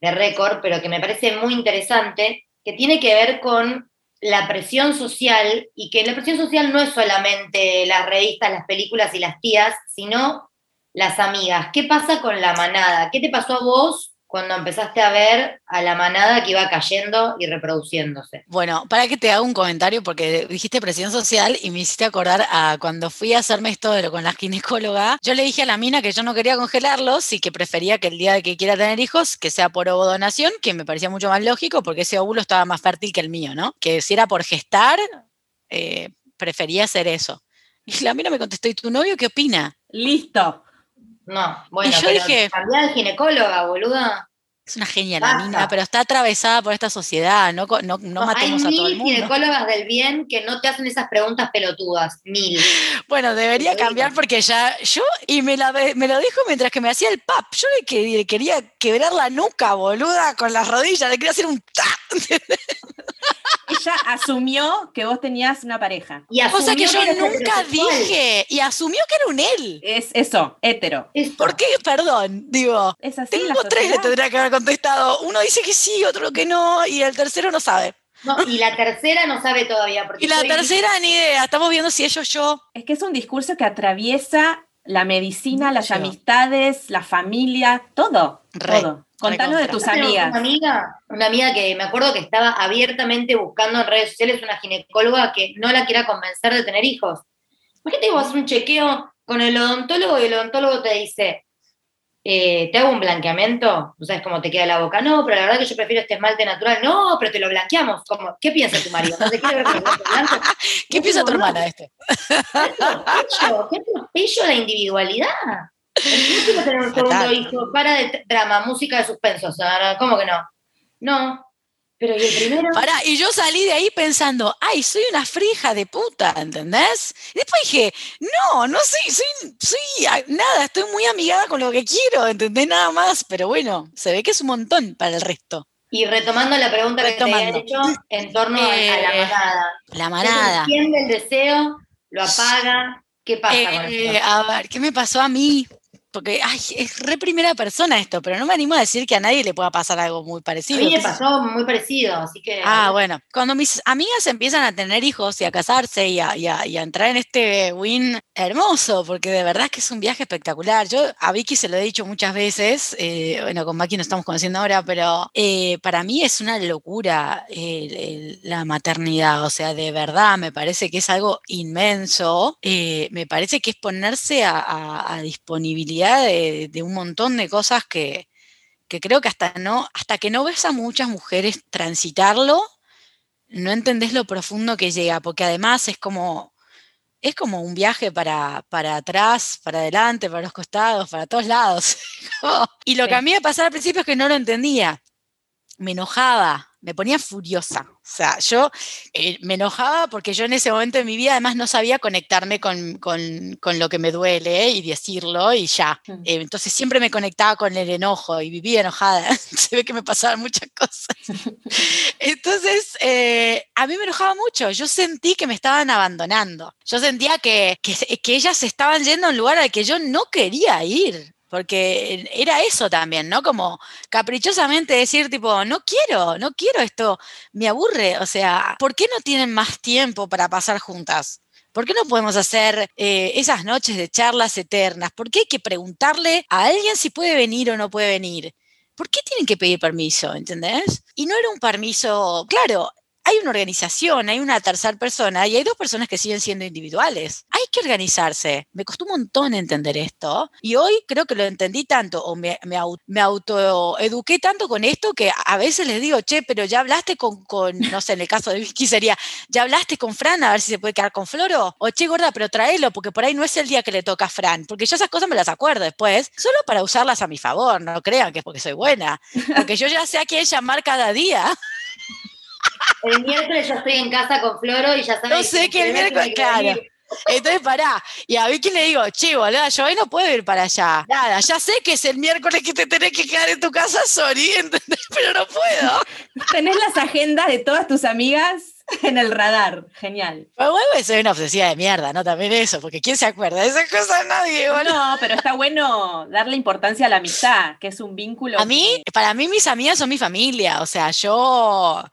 de récord, pero que me parece muy interesante, que tiene que ver con la presión social y que la presión social no es solamente las revistas, las películas y las tías, sino las amigas. ¿Qué pasa con la manada? ¿Qué te pasó a vos cuando empezaste a ver a la manada que iba cayendo y reproduciéndose? Bueno, para que te haga un comentario, porque dijiste presión social y me hiciste acordar a cuando fui a hacerme esto de lo con la ginecóloga, yo le dije a la mina que yo no quería congelarlos y que prefería que el día de que quiera tener hijos, que sea por ovodonación, que me parecía mucho más lógico porque ese óvulo estaba más fértil que el mío, ¿no? Que si era por gestar, eh, prefería hacer eso. Y la mina me contestó, ¿y tu novio qué opina? Listo. No, bueno, yo pero dije- cambiá de ginecóloga, boluda. Es una genia la mina, pero está atravesada por esta sociedad, no, no, no No, matemos hay a todo el mil mundo. ginecólogas del bien que no te hacen esas preguntas pelotudas. Mil. [LAUGHS] Bueno, debería cambiar porque ya yo, y me, la, me lo dijo mientras que me hacía el pap, yo le, que- le quería quebrar la nuca, boluda, con las rodillas, le quería hacer un ta. [LAUGHS] Ella asumió que vos tenías una pareja. Y Cosa que yo nunca dije, y asumió que era un él. Es eso, hétero. ¿Por qué? Perdón, digo. Es así Tengo tres, le tendría que haber contestado. Uno dice que sí, otro que no, y el tercero no sabe. No, y la tercera no sabe todavía. Porque Y la tercera, ni idea. Estamos viendo si ellos yo. Es que es un discurso que atraviesa la medicina, las amistades, la familia, todo. Re, todo. Contanos de tus amigas. Una amiga, una amiga que me acuerdo que estaba abiertamente buscando en redes sociales una ginecóloga que no la quiera convencer de tener hijos. Imagínate que vos haces un chequeo con el odontólogo y el odontólogo te dice, eh, ¿te hago un blanqueamiento? ¿No sabes cómo te queda la boca? No, pero la verdad que yo prefiero este esmalte natural. No, pero te lo blanqueamos. Como, ¿Qué piensa tu marido? ¿No te quiere ver con? ¿Qué piensa tu [LAUGHS] hermana este? ¿Qué? ¿Qué atropello la individualidad? Quiero tener un segundo hijo. Para de drama, música de suspenso. Sara. ¿Cómo que no? No. Pero ¿y el primero? Pará, y yo salí de ahí pensando, ay, soy una frija de puta, ¿entendés? Y después dije, no, no soy, soy, soy nada, estoy muy amigada con lo que quiero, ¿entendés? Nada más, pero bueno, se ve que es un montón para el resto. Y retomando la pregunta que te había Retomando. hecho en torno a, a la Eh, manada. La manada. ¿Quién del deseo lo apaga? ¿Qué pasa con Eh, esto? a ver, ¿qué me pasó a mí? Porque, ay, es re primera persona esto, pero no me animo a decir que a nadie le pueda pasar algo muy A parecido. mí me pasó muy parecido, así que... Ah, bueno, cuando mis amigas empiezan a tener hijos y a casarse y a, y a- y a entrar en este win hermoso, porque de verdad es que es un viaje espectacular. Yo a Vicky se lo he dicho muchas veces, eh, bueno, con Maki nos estamos conociendo ahora, pero eh, para mí es una locura el- el- la maternidad, o sea, de verdad me parece que es algo inmenso, eh, me parece que es ponerse a, a- a de, de un montón de cosas que que creo que hasta no, hasta que no ves a muchas mujeres transitarlo, no entendés lo profundo que llega, porque además es como, es como un viaje para, para atrás, para adelante, para los costados, para todos lados. [LAUGHS] Y lo que a mí me pasaba al principio es que no lo entendía. Me enojaba, me ponía furiosa. O sea, yo eh, me enojaba porque yo en ese momento de mi vida además no sabía conectarme con, con- con lo que me duele y decirlo y ya. Mm. Eh, entonces siempre me conectaba con el enojo y vivía enojada. [LAUGHS] Se ve que me pasaban muchas cosas. [LAUGHS] Entonces, eh, a mí me enojaba mucho. Yo sentí que me estaban abandonando. Yo sentía que, que, que ellas se estaban yendo a un lugar al que yo no quería ir. Porque era eso también, ¿no? Como caprichosamente decir, tipo, no quiero, no quiero esto, me aburre. O sea, ¿por qué no tienen más tiempo para pasar juntas? ¿Por qué no podemos hacer eh, esas noches de charlas eternas? ¿Por qué hay que preguntarle a alguien si puede venir o no puede venir? ¿Por qué tienen que pedir permiso? ¿Entendés? Y no era un permiso, claro, hay una organización, hay una tercera persona y hay dos personas que siguen siendo individuales. Hay que organizarse. Me costó un montón entender esto y hoy creo que lo entendí tanto o me, me, me autoeduqué tanto con esto que a veces les digo, che, pero ya hablaste con, con, no sé, en el caso de Vicky sería, ya hablaste con Fran a ver si se puede quedar con Floro o che, gorda, pero tráelo porque por ahí no es el día que le toca a Fran, porque yo esas cosas me las acuerdo después, solo para usarlas a mi favor, no crean que es porque soy buena, porque yo ya sé a quién llamar cada día. El miércoles yo estoy en casa con Floro y ya sabes. No sé que el miércoles, claro. Entonces, pará. Y a Vicky le digo, che, boludo, yo hoy no puedo ir para allá. Nada, ya sé que es el miércoles que te tenés que quedar en tu casa, sorry, [LAUGHS] ¿entendés? Pero no puedo. Tenés las agendas de todas tus amigas en el radar. Genial. Bueno, soy una obsesiva de mierda, ¿no? También eso, porque ¿quién se acuerda de esas cosas? Nadie, boludo. No, pero está bueno darle importancia a la amistad, que es un vínculo. A mí, para mí, mis amigas son mi familia. O sea, yo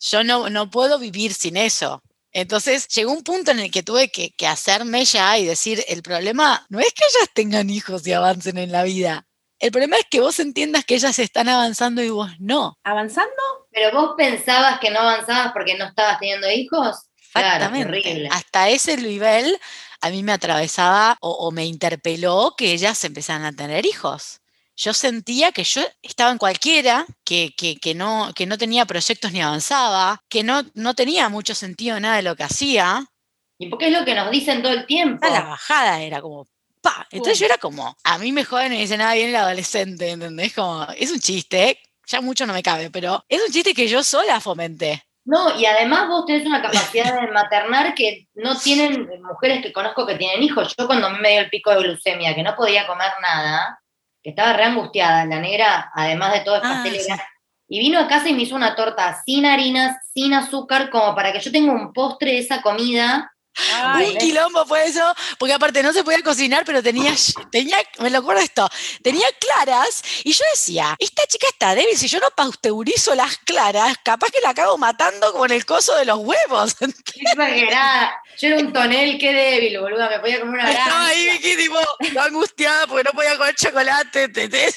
yo no, no puedo vivir sin eso. Entonces llegó un punto en el que tuve que, que, hacerme ya y decir, el problema no es que ellas tengan hijos y avancen en la vida. El problema es que vos entiendas que ellas están avanzando y vos no. ¿Avanzando? Pero vos pensabas que no avanzabas porque no estabas teniendo hijos. Exactamente. Claro, Hasta ese nivel a mí me atravesaba o, o me interpeló que ellas empezaran a tener hijos yo sentía que yo estaba en cualquiera, que, que, que, no, que no tenía proyectos ni avanzaba, que no, no tenía mucho sentido nada de lo que hacía. ¿Y porque es lo que nos dicen todo el tiempo? La bajada era como, pa. Entonces yo era como, a mí me joden y me dicen, nada, viene el adolescente, ¿entendés? Como, es un chiste, ya mucho no me cabe, pero es un chiste que yo sola fomenté. No, y además vos tenés una capacidad de maternar que no tienen mujeres que conozco que tienen hijos. Yo cuando me dio el pico de glucemia, que no podía comer nada, que estaba re angustiada, la negra, además de todo es Ah, pastelera, y vino a casa y me hizo una torta sin harinas, sin azúcar, como para que yo tenga un postre de esa comida. un quilombo fue eso, porque aparte no se podía cocinar, pero tenía, tenía, me lo acuerdo esto, tenía claras, y yo decía, esta chica está débil, si yo no pasteurizo las claras, capaz que la acabo matando con el coso de los huevos. [LAUGHS] Exagerada. Yo era un tonel, qué débil, boluda, me podía comer una Estaba ahí, Vicky, tipo, angustiada porque no podía comer chocolate. Te, te.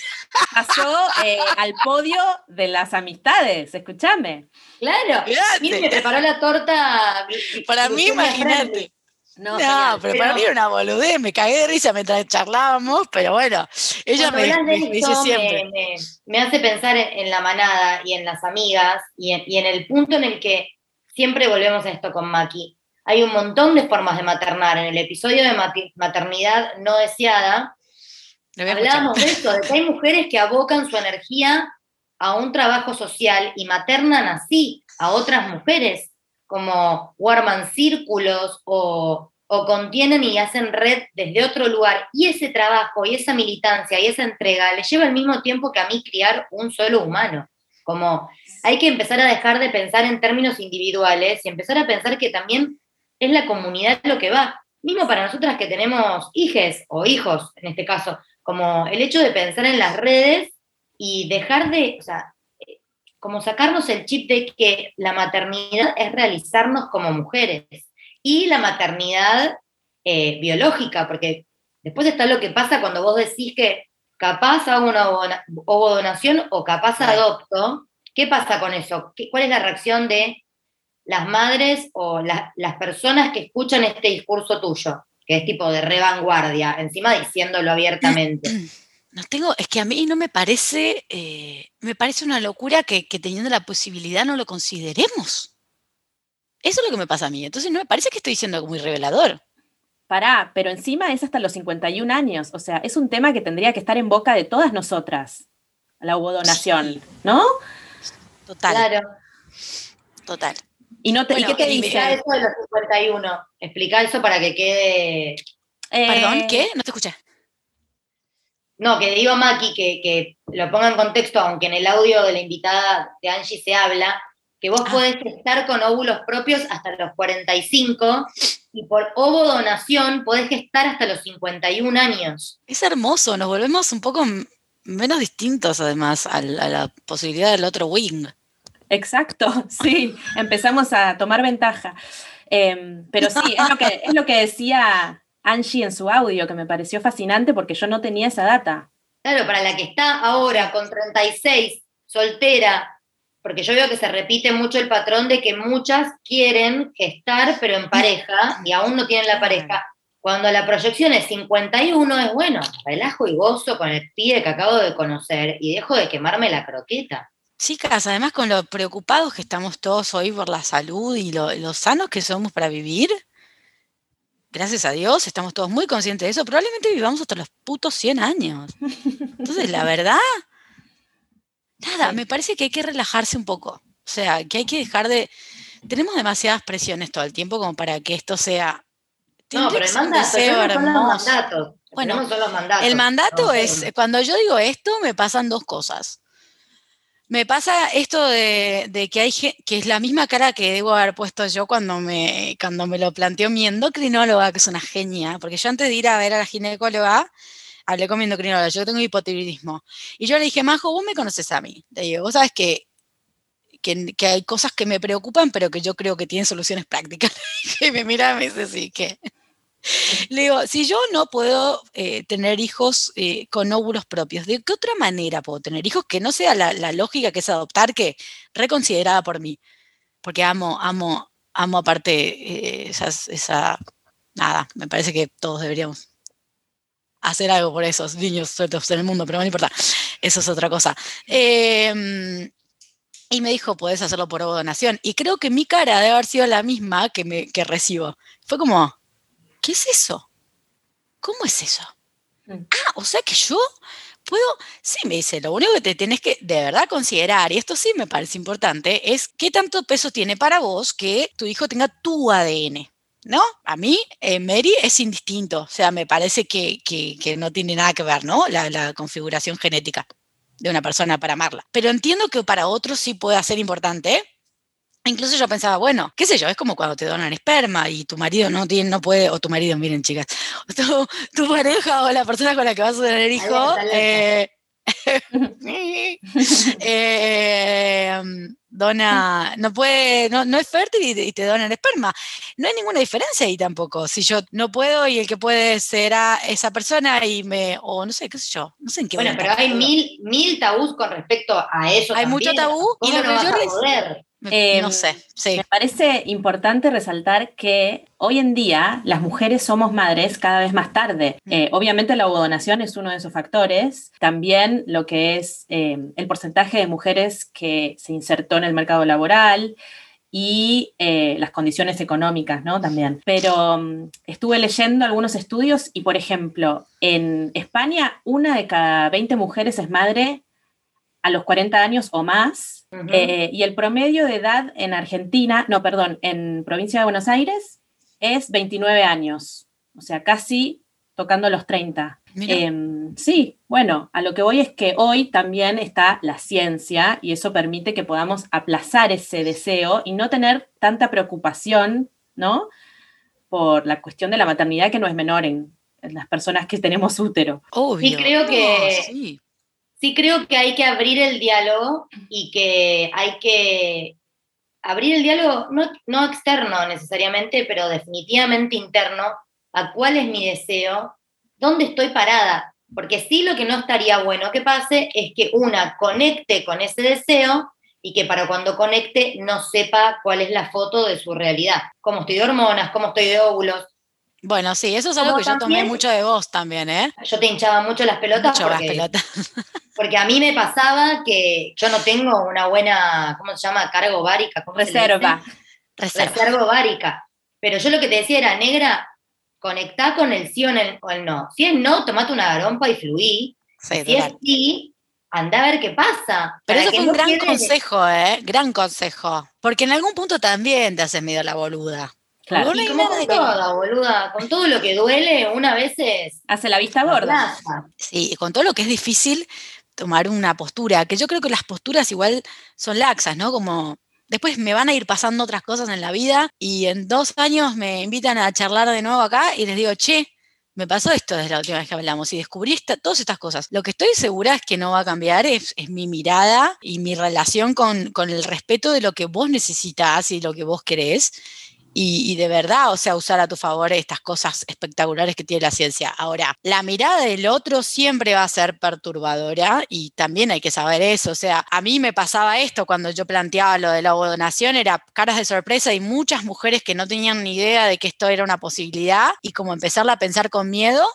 Pasó eh, al podio de las amistades, escúchame. Claro, y me preparó la torta. Para mí, imagínate. No, no pero, pero, para mí era una boludez, me cagué de risa mientras charlábamos, pero bueno, ella me, me, me, dice siempre. Me, me, hace pensar en, en, la manada y en las amigas y en, y en, el punto en el que siempre volvemos a esto con Maki. Hay un montón de formas de maternar. En el episodio de maternidad no deseada, hablábamos de esto, de que hay mujeres que abocan su energía a un trabajo social y maternan así a otras mujeres como guardan círculos o, o, contienen y hacen red desde otro lugar. Y ese trabajo y esa militancia y esa entrega le lleva el mismo tiempo que a mí criar un solo humano. Como hay que empezar a dejar de pensar en términos individuales y empezar a pensar que también es la comunidad lo que va. Mismo para nosotras que tenemos hijes o hijos, en este caso, como el hecho de pensar en las redes y dejar de, o sea, como sacarnos el chip de que la maternidad es realizarnos como mujeres y la maternidad eh, biológica, porque después está lo que pasa cuando vos decís que capaz hago una ovodonación o capaz adopto. ¿Qué pasa con eso? ¿Qué, ¿Cuál es la reacción de las madres o la, las personas que escuchan este discurso tuyo? Que es tipo de re vanguardia, encima diciéndolo abiertamente. [CLEARS THROAT] No tengo, es que a mí no me parece, eh, me parece una locura que, que, teniendo la posibilidad no lo consideremos. Eso es lo que me pasa a mí. Entonces no me parece que estoy diciendo algo muy revelador. Pará, pero encima es hasta los 51 años. O sea, es un tema que tendría que estar en boca de todas nosotras. La donación, sí. ¿no? Total. Claro. Total. ¿Y, no te, bueno, ¿y qué te dice eso de los 51? Explica eso para que quede. Eh, Perdón, ¿qué? No te escuché. No, que digo Maki que, que, lo ponga en contexto, aunque en el audio de la invitada de Angie se habla, que vos ah. podés gestar con óvulos propios hasta los 45 y por ovodonación podés gestar hasta los 51 años. Es hermoso, nos volvemos un poco menos distintos además a la, a la posibilidad del otro wing. Exacto, [LAUGHS] sí, empezamos a tomar ventaja. Eh, pero sí, es lo que, es lo que decía Angie en su audio, que me pareció fascinante porque yo no tenía esa data. Claro, para la que está ahora con 36, soltera, porque yo veo que se repite mucho el patrón de que muchas quieren estar, pero en pareja, y aún no tienen la pareja. Cuando la proyección es 51, es bueno, relajo y gozo con el pibe que acabo de conocer y dejo de quemarme la croqueta. Chicas, además con lo preocupados que estamos todos hoy por la salud y lo, lo sanos que somos para vivir, gracias a Dios, estamos todos muy conscientes de eso, probablemente vivamos hasta los putos 100 años. Entonces, la [LAUGHS] verdad, nada, me parece que hay que relajarse un poco. O sea, que hay que dejar de... Tenemos demasiadas presiones todo el tiempo como para que esto sea... No, pero el mandato, los mandatos. Bueno, los mandatos. el mandato es, cuando yo digo esto, me pasan dos cosas. Me pasa esto de, que hay que es la misma cara que debo haber puesto yo cuando me, cuando me lo planteó mi endocrinóloga, que es una genia, porque yo antes de ir a ver a la ginecóloga, hablé con mi endocrinóloga, yo tengo hipotiroidismo. Y yo le dije, Majo, vos me conoces a mí. Le digo, vos sabes que, que, que, hay cosas que me preocupan, pero que yo creo que tienen soluciones prácticas. [LAUGHS] y me mira y me dice, sí, ¿qué? [LAUGHS] Le digo, si yo no puedo eh, tener hijos eh, con óvulos propios, ¿de qué otra manera puedo tener hijos que no sea la, lógica que es adoptar, que reconsiderada por mí? Porque amo, amo, amo aparte eh, esa, nada, me parece que todos deberíamos hacer algo por esos niños sueltos en el mundo, pero no importa, eso es otra cosa. Em, y me dijo, puedes hacerlo por donación. Y creo que mi cara debe haber sido la misma que, me, que recibo. Fue como, ¿qué es eso? ¿Cómo es eso? Mm. Ah, o sea que yo puedo, sí, me dice, lo único que te tienes que de verdad considerar, y esto sí me parece importante, es qué tanto peso tiene para vos que tu hijo tenga tu ADN. ¿No? A mí, eh, Mary es indistinto, o sea, me parece que, no tiene nada que ver, ¿no? La, la configuración genética de una persona para amarla. Pero entiendo que para otros sí puede ser importante, ¿eh? Incluso yo pensaba, bueno, qué sé yo, es como cuando te donan esperma y tu marido no tiene, no puede, o tu marido, miren chicas, [LAUGHS] tu, tu pareja o la persona con la que vas a tener hijo, eh, [LAUGHS] eh, dona, no puede, no, no es fértil y, te donan esperma. No hay ninguna diferencia ahí tampoco. Si yo no puedo y el que puede será esa persona y me, o no sé, qué sé yo, no sé en qué. Bueno, pero hay mil, mil tabús con respecto a eso. Hay mucho tabú y lo que yo eh, no sé, sí. Me parece importante resaltar que hoy en día las mujeres somos madres cada vez más tarde. Mm. Eh, obviamente la donación es uno de esos factores. También lo que es eh, el porcentaje de mujeres que se insertó en el mercado laboral y las condiciones económicas, ¿no? También. Pero mm, estuve leyendo algunos estudios y, por ejemplo, en España, una de cada 20 mujeres es madre a los 40 años o más eh, y el promedio de edad en Argentina, no, perdón, en provincia de Buenos Aires es 29 años, o sea, casi tocando los 30. Em, sí, bueno, a lo que voy es que hoy también está la ciencia y eso permite que podamos aplazar ese deseo y no tener tanta preocupación, ¿no? Por la cuestión de la maternidad que no es menor en, las personas que tenemos útero. Obvio. Y creo que sí creo que hay que abrir el diálogo y que hay que abrir el diálogo, no, externo necesariamente, pero definitivamente interno, a cuál es mi deseo, dónde estoy parada. Porque sí lo que no estaría bueno que pase es que una conecte con ese deseo y que para cuando conecte no sepa cuál es la foto de su realidad. Cómo estoy de hormonas, cómo estoy de óvulos, bueno, sí, eso es algo que yo tomé mucho de vos también, ¿eh? Yo te hinchaba mucho las pelotas. Mucho porque, las pelotas. [LAUGHS] porque a mí me pasaba que yo no tengo una buena, ¿cómo se llama? Cargo várica. Reserva. Reserva. Reserva várica. Pero yo lo que te decía era, negra, conectá con el sí o el, no. Si es no, tomate una garompa y fluí. si es sí, anda a ver qué pasa. Pero eso fue un gran consejo, ¿eh? Gran consejo. Porque en algún punto también te haces medio la boluda. Claro. Y como con todo, boluda, con todo lo que duele, una vez Hace la vista gorda. Sí, con todo lo que es difícil tomar una postura, que yo creo que las posturas igual son laxas, ¿no? Como después me van a ir pasando otras cosas en la vida y en dos años me invitan a charlar de nuevo acá y les digo, che, me pasó esto desde la última vez que hablamos y descubrí todas estas cosas. Lo que estoy segura es que no va a cambiar es, mi mirada y mi relación con, con, el respeto de lo que vos necesitas y lo que vos querés y, de verdad, o sea, usar a tu favor estas cosas espectaculares que tiene la ciencia. Ahora, la mirada del otro siempre va a ser perturbadora y también hay que saber eso. O sea, a mí me pasaba esto cuando yo planteaba lo de la donación, era caras de sorpresa y muchas mujeres que no tenían ni idea de que esto era una posibilidad y como empezarla a pensar con miedo,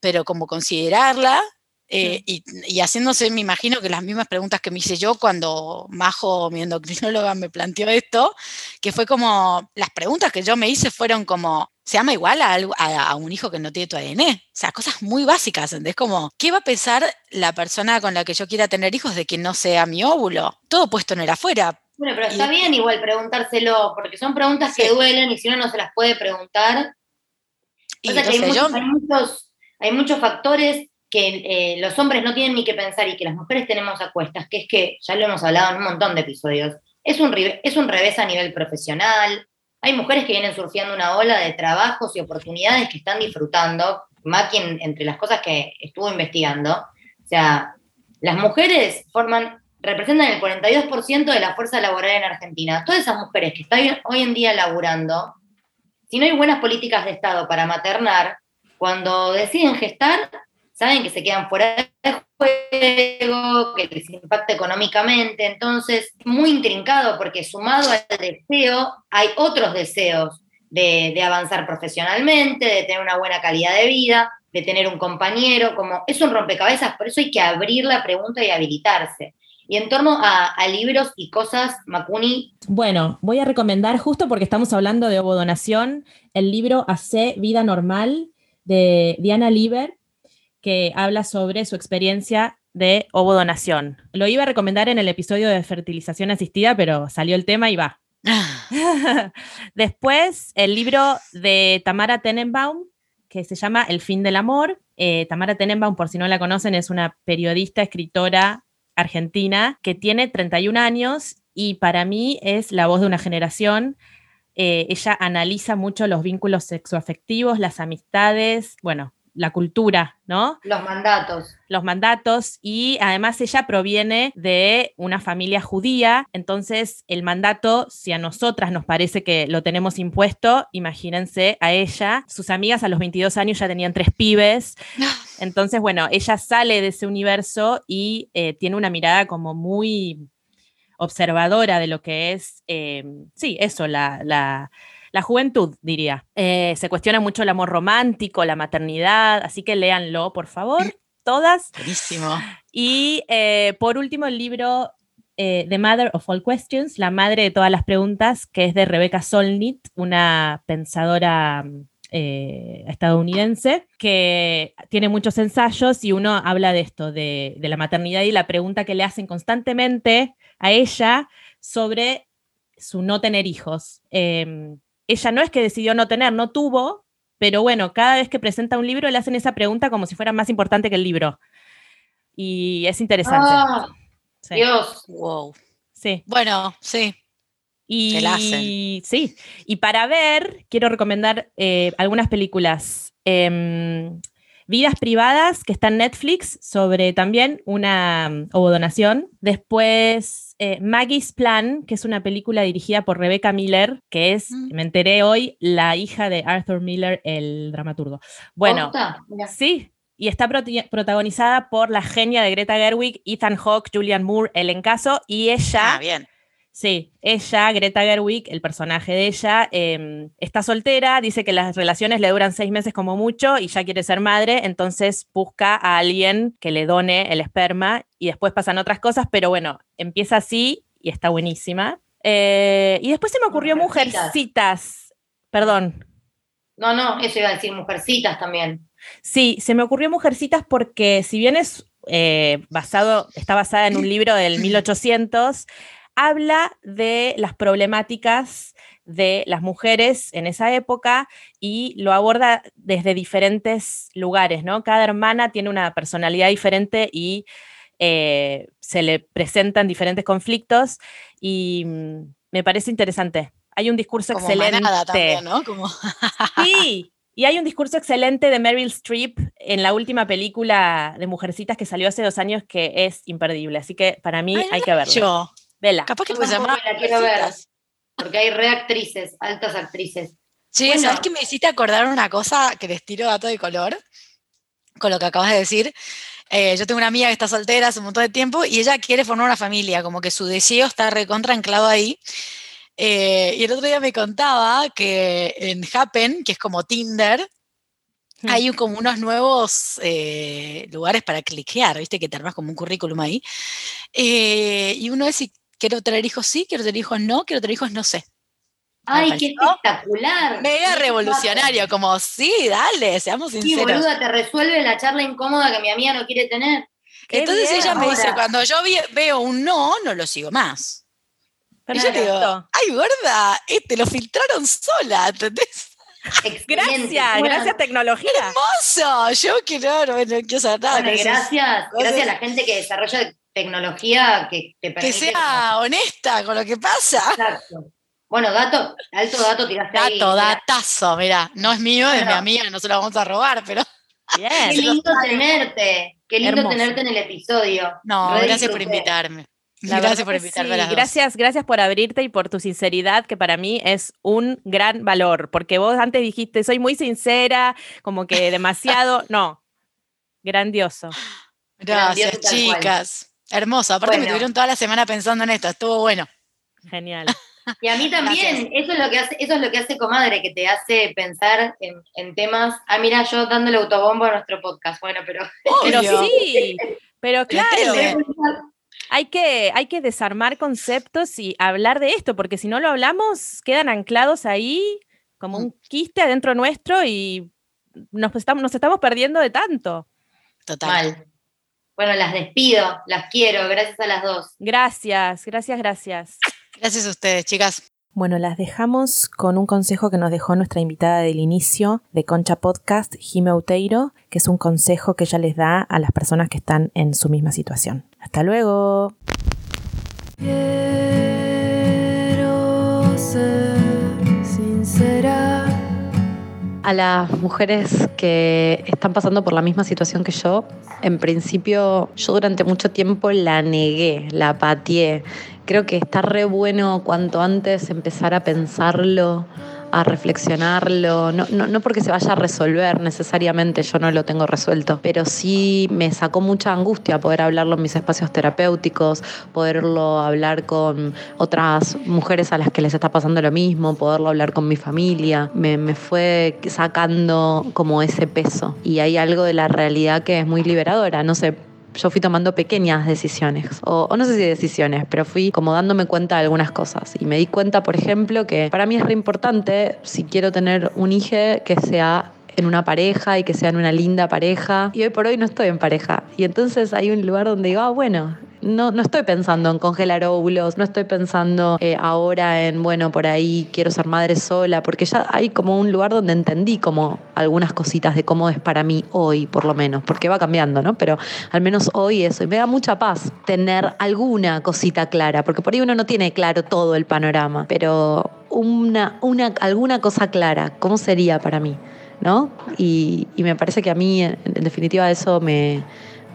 pero como considerarla eh, y, haciéndose, me imagino que las mismas preguntas que me hice yo cuando Majo, mi endocrinóloga, me planteó esto, que fue como, las preguntas que yo me hice fueron como, ¿se llama igual a, un hijo que no tiene tu ADN? O sea, cosas muy básicas, ¿entendés? Como, ¿qué va a pensar la persona con la que yo quiera tener hijos de que no sea mi óvulo? Todo puesto en el afuera. Bueno, pero está bien igual preguntárselo, porque son preguntas que duelen y si uno no se las puede preguntar. Y hay, muchos, hay muchos factores que eh, los hombres no tienen ni que pensar y que las mujeres tenemos a cuestas, que es que, ya lo hemos hablado en un montón de episodios, es un, es un revés a nivel profesional. Hay mujeres que vienen surfeando una ola de trabajos y oportunidades que están disfrutando, que entre las cosas que estuvo investigando. O sea, las mujeres forman, representan el 42% de la fuerza laboral en Argentina. Todas esas mujeres que están hoy en día laburando, si no hay buenas políticas de Estado para maternar, cuando deciden gestar, saben que se quedan fuera de juego, que les impacta económicamente, entonces muy intrincado porque sumado al deseo hay otros deseos de, avanzar profesionalmente, de tener una buena calidad de vida, de tener un compañero, como es un rompecabezas, por eso hay que abrir la pregunta y habilitarse. Y en torno a, libros y cosas, Macuni. Bueno, voy a recomendar, justo porque estamos hablando de ovodonación, el libro Hace Vida Normal de Diana Lieber, que habla sobre su experiencia de ovodonación. Lo iba a recomendar en el episodio de fertilización asistida, pero salió el tema y va. [LAUGHS] Después, el libro de Tamara Tenenbaum, que se llama El fin del amor. Eh, Tamara Tenenbaum, por si no la conocen, es una periodista, escritora argentina que tiene 31 años y para mí es la voz de una generación. Eh, ella analiza mucho los vínculos sexoafectivos, las amistades, bueno, la cultura, ¿no? Los mandatos. Los mandatos y además ella proviene de una familia judía, entonces el mandato, si a nosotras nos parece que lo tenemos impuesto, imagínense a ella, sus amigas a los 22 años ya tenían tres pibes, [GASPS] entonces bueno, ella sale de ese universo y eh, tiene una mirada como muy observadora de lo que es, eh, sí, eso, la, la la juventud, diría. Eh, se cuestiona mucho el amor romántico, la maternidad, así que léanlo, por favor, todas. Buenísimo. Y eh, por último, el libro eh, The Mother of All Questions, la madre de todas las preguntas, que es de Rebecca Solnit, una pensadora estadounidense que tiene muchos ensayos y uno habla de esto, de, de, la maternidad y la pregunta que le hacen constantemente a ella sobre su no tener hijos. Em, ella no es que decidió no tener, no tuvo, pero bueno, cada vez que presenta un libro le hacen esa pregunta como si fuera más importante que el libro. Y es interesante. Ah, Dios. Wow. Sí. Bueno, sí. Y, sí, y para ver, quiero recomendar eh, algunas películas. Em, Vidas privadas, que está en Netflix, sobre también una um, ovodonación. Después, eh, Maggie's Plan, que es una película dirigida por Rebecca Miller, que es, mm. me enteré hoy, la hija de Arthur Miller, el dramaturgo. Bueno, sí, y está protagonizada por la genia de Greta Gerwig, Ethan Hawke, Julian Moore, el Caso, y ella... Ah, bien Sí, ella, Greta Gerwig, el personaje de ella, em, está soltera, dice que las relaciones le duran seis meses como mucho y ya quiere ser madre, entonces busca a alguien que le done el esperma y después pasan otras cosas, pero bueno, empieza así y está buenísima. Eh, y después se me ocurrió Mujercitas, perdón. No, no, eso iba a decir Mujercitas también. Sí, se me ocurrió Mujercitas porque si bien es eh, basado, está basada en un libro del 1800, habla de las problemáticas de las mujeres en esa época y lo aborda desde diferentes lugares, ¿no? Cada hermana tiene una personalidad diferente y eh, se le presentan diferentes conflictos y mm, me parece interesante. Hay un discurso excelente. También, ¿no? [LAUGHS] sí, y hay un discurso excelente de Meryl Streep en la última película de Mujercitas que salió hace dos años que es imperdible. Así que para mí hay que verlo. Yo. Vela. Capaz que se llama. porque hay reactrices, altas actrices. Sí, ¿sabes que me hiciste acordar una cosa que les tiro dato de color? Con lo que acabas de decir. Eh, yo tengo una amiga que está soltera hace un montón de tiempo y ella quiere formar una familia, como que su deseo está recontra anclado ahí. Eh, y el otro día me contaba que en Happen, que es como Tinder, hmm. hay como unos nuevos eh, lugares para cliquear, ¿viste? Que te armas como un currículum ahí. y uno es quiero tener hijos sí, quiero tener hijos no, quiero tener hijos no sé. ¡Ay, qué espectacular! Mega revolucionario, como, sí, dale, seamos sinceros. Sí, boluda, te resuelve la charla incómoda que mi amiga no quiere tener. Entonces ella me dice, cuando yo veo un no, no lo sigo más. y yo digo, ay, gorda, este lo filtraron sola, ¿entendés? [LAUGHS] Gracias, gracias tecnología. Hermoso, yo quiero, no, no quiero saber nada. gracias, gracias a la gente que desarrolla tecnología que te permite... Que sea honesta con lo que pasa. Exacto. Bueno, dato, alto dato tiraste dato, ahí. Dato, datazo, mira, no es mío, es mi amiga, no se lo vamos a robar, pero... [LAUGHS] Bien. Qué lindo tenerte, qué lindo tenerte en el episodio. No, gracias por invitarme. gracias por invitarme Gracias, gracias por abrirte y por tu sinceridad, que para mí es un gran valor, porque vos antes dijiste, soy muy sincera, como que demasiado, [LAUGHS] no, grandioso. Gracias, chicas. Hermoso, aparte me tuvieron toda la semana pensando en esto, estuvo bueno. Genial. [LAUGHS] Y a mí también, eso es lo que hace, eso es lo que hace Comadre, que te hace pensar en, temas. Ah, mira, yo dándole autobombo a nuestro podcast. Bueno, pero. [LAUGHS] pero sí, pero [LAUGHS] claro. Hay que, hay que desarmar conceptos y hablar de esto, porque si no lo hablamos, quedan anclados ahí como un quiste adentro nuestro y nos estamos, nos estamos perdiendo de tanto. Total. Bueno, las despido, las quiero, gracias a las dos. Gracias, gracias, gracias. Gracias a ustedes, chicas. Bueno, las dejamos con un consejo que nos dejó nuestra invitada del inicio de Concha Podcast, Jime Uteiro, que es un consejo que ella les da a las personas que están en su misma situación. Hasta luego. Quiero ser A las mujeres que están pasando por la misma situación que yo, en principio yo durante mucho tiempo la negué, la pateé. Creo que está re bueno cuanto antes empezar a pensarlo, a reflexionarlo, no, no, porque se vaya a resolver necesariamente, yo no lo tengo resuelto, pero sí me sacó mucha angustia poder hablarlo en mis espacios terapéuticos, poderlo hablar con otras mujeres a las que les está pasando lo mismo, poderlo hablar con mi familia, me, me fue sacando como ese peso. Y hay algo de la realidad que es muy liberadora, no sé, yo fui tomando pequeñas decisiones, o, no sé si decisiones, pero fui como dándome cuenta de algunas cosas. Y me di cuenta, por ejemplo, que para mí es re importante, si quiero tener un hijo, que sea en una pareja y que sea en una linda pareja. Y hoy por hoy no estoy en pareja. Y entonces hay un lugar donde digo, ah, bueno, no, no estoy pensando en congelar óvulos, no estoy pensando eh, ahora en, bueno, por ahí quiero ser madre sola, porque ya hay como un lugar donde entendí como algunas cositas de cómo es para mí hoy, por lo menos, porque va cambiando, ¿no? Pero al menos hoy eso. Y me da mucha paz tener alguna cosita clara, porque por ahí uno no tiene claro todo el panorama, pero una, una, alguna cosa clara, ¿cómo sería para mí? ¿No? Y, me parece que a mí, en definitiva, eso me,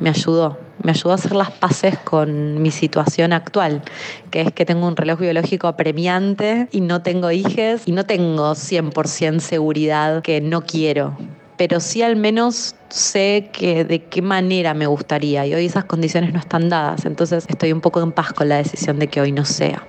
me ayudó. Me ayudó a hacer las paces con mi situación actual, que es que tengo un reloj biológico apremiante y no tengo hijes y no tengo 100% seguridad que no quiero. Pero sí al menos sé que de qué manera me gustaría y hoy esas condiciones no están dadas, entonces estoy un poco en paz con la decisión de que hoy no sea.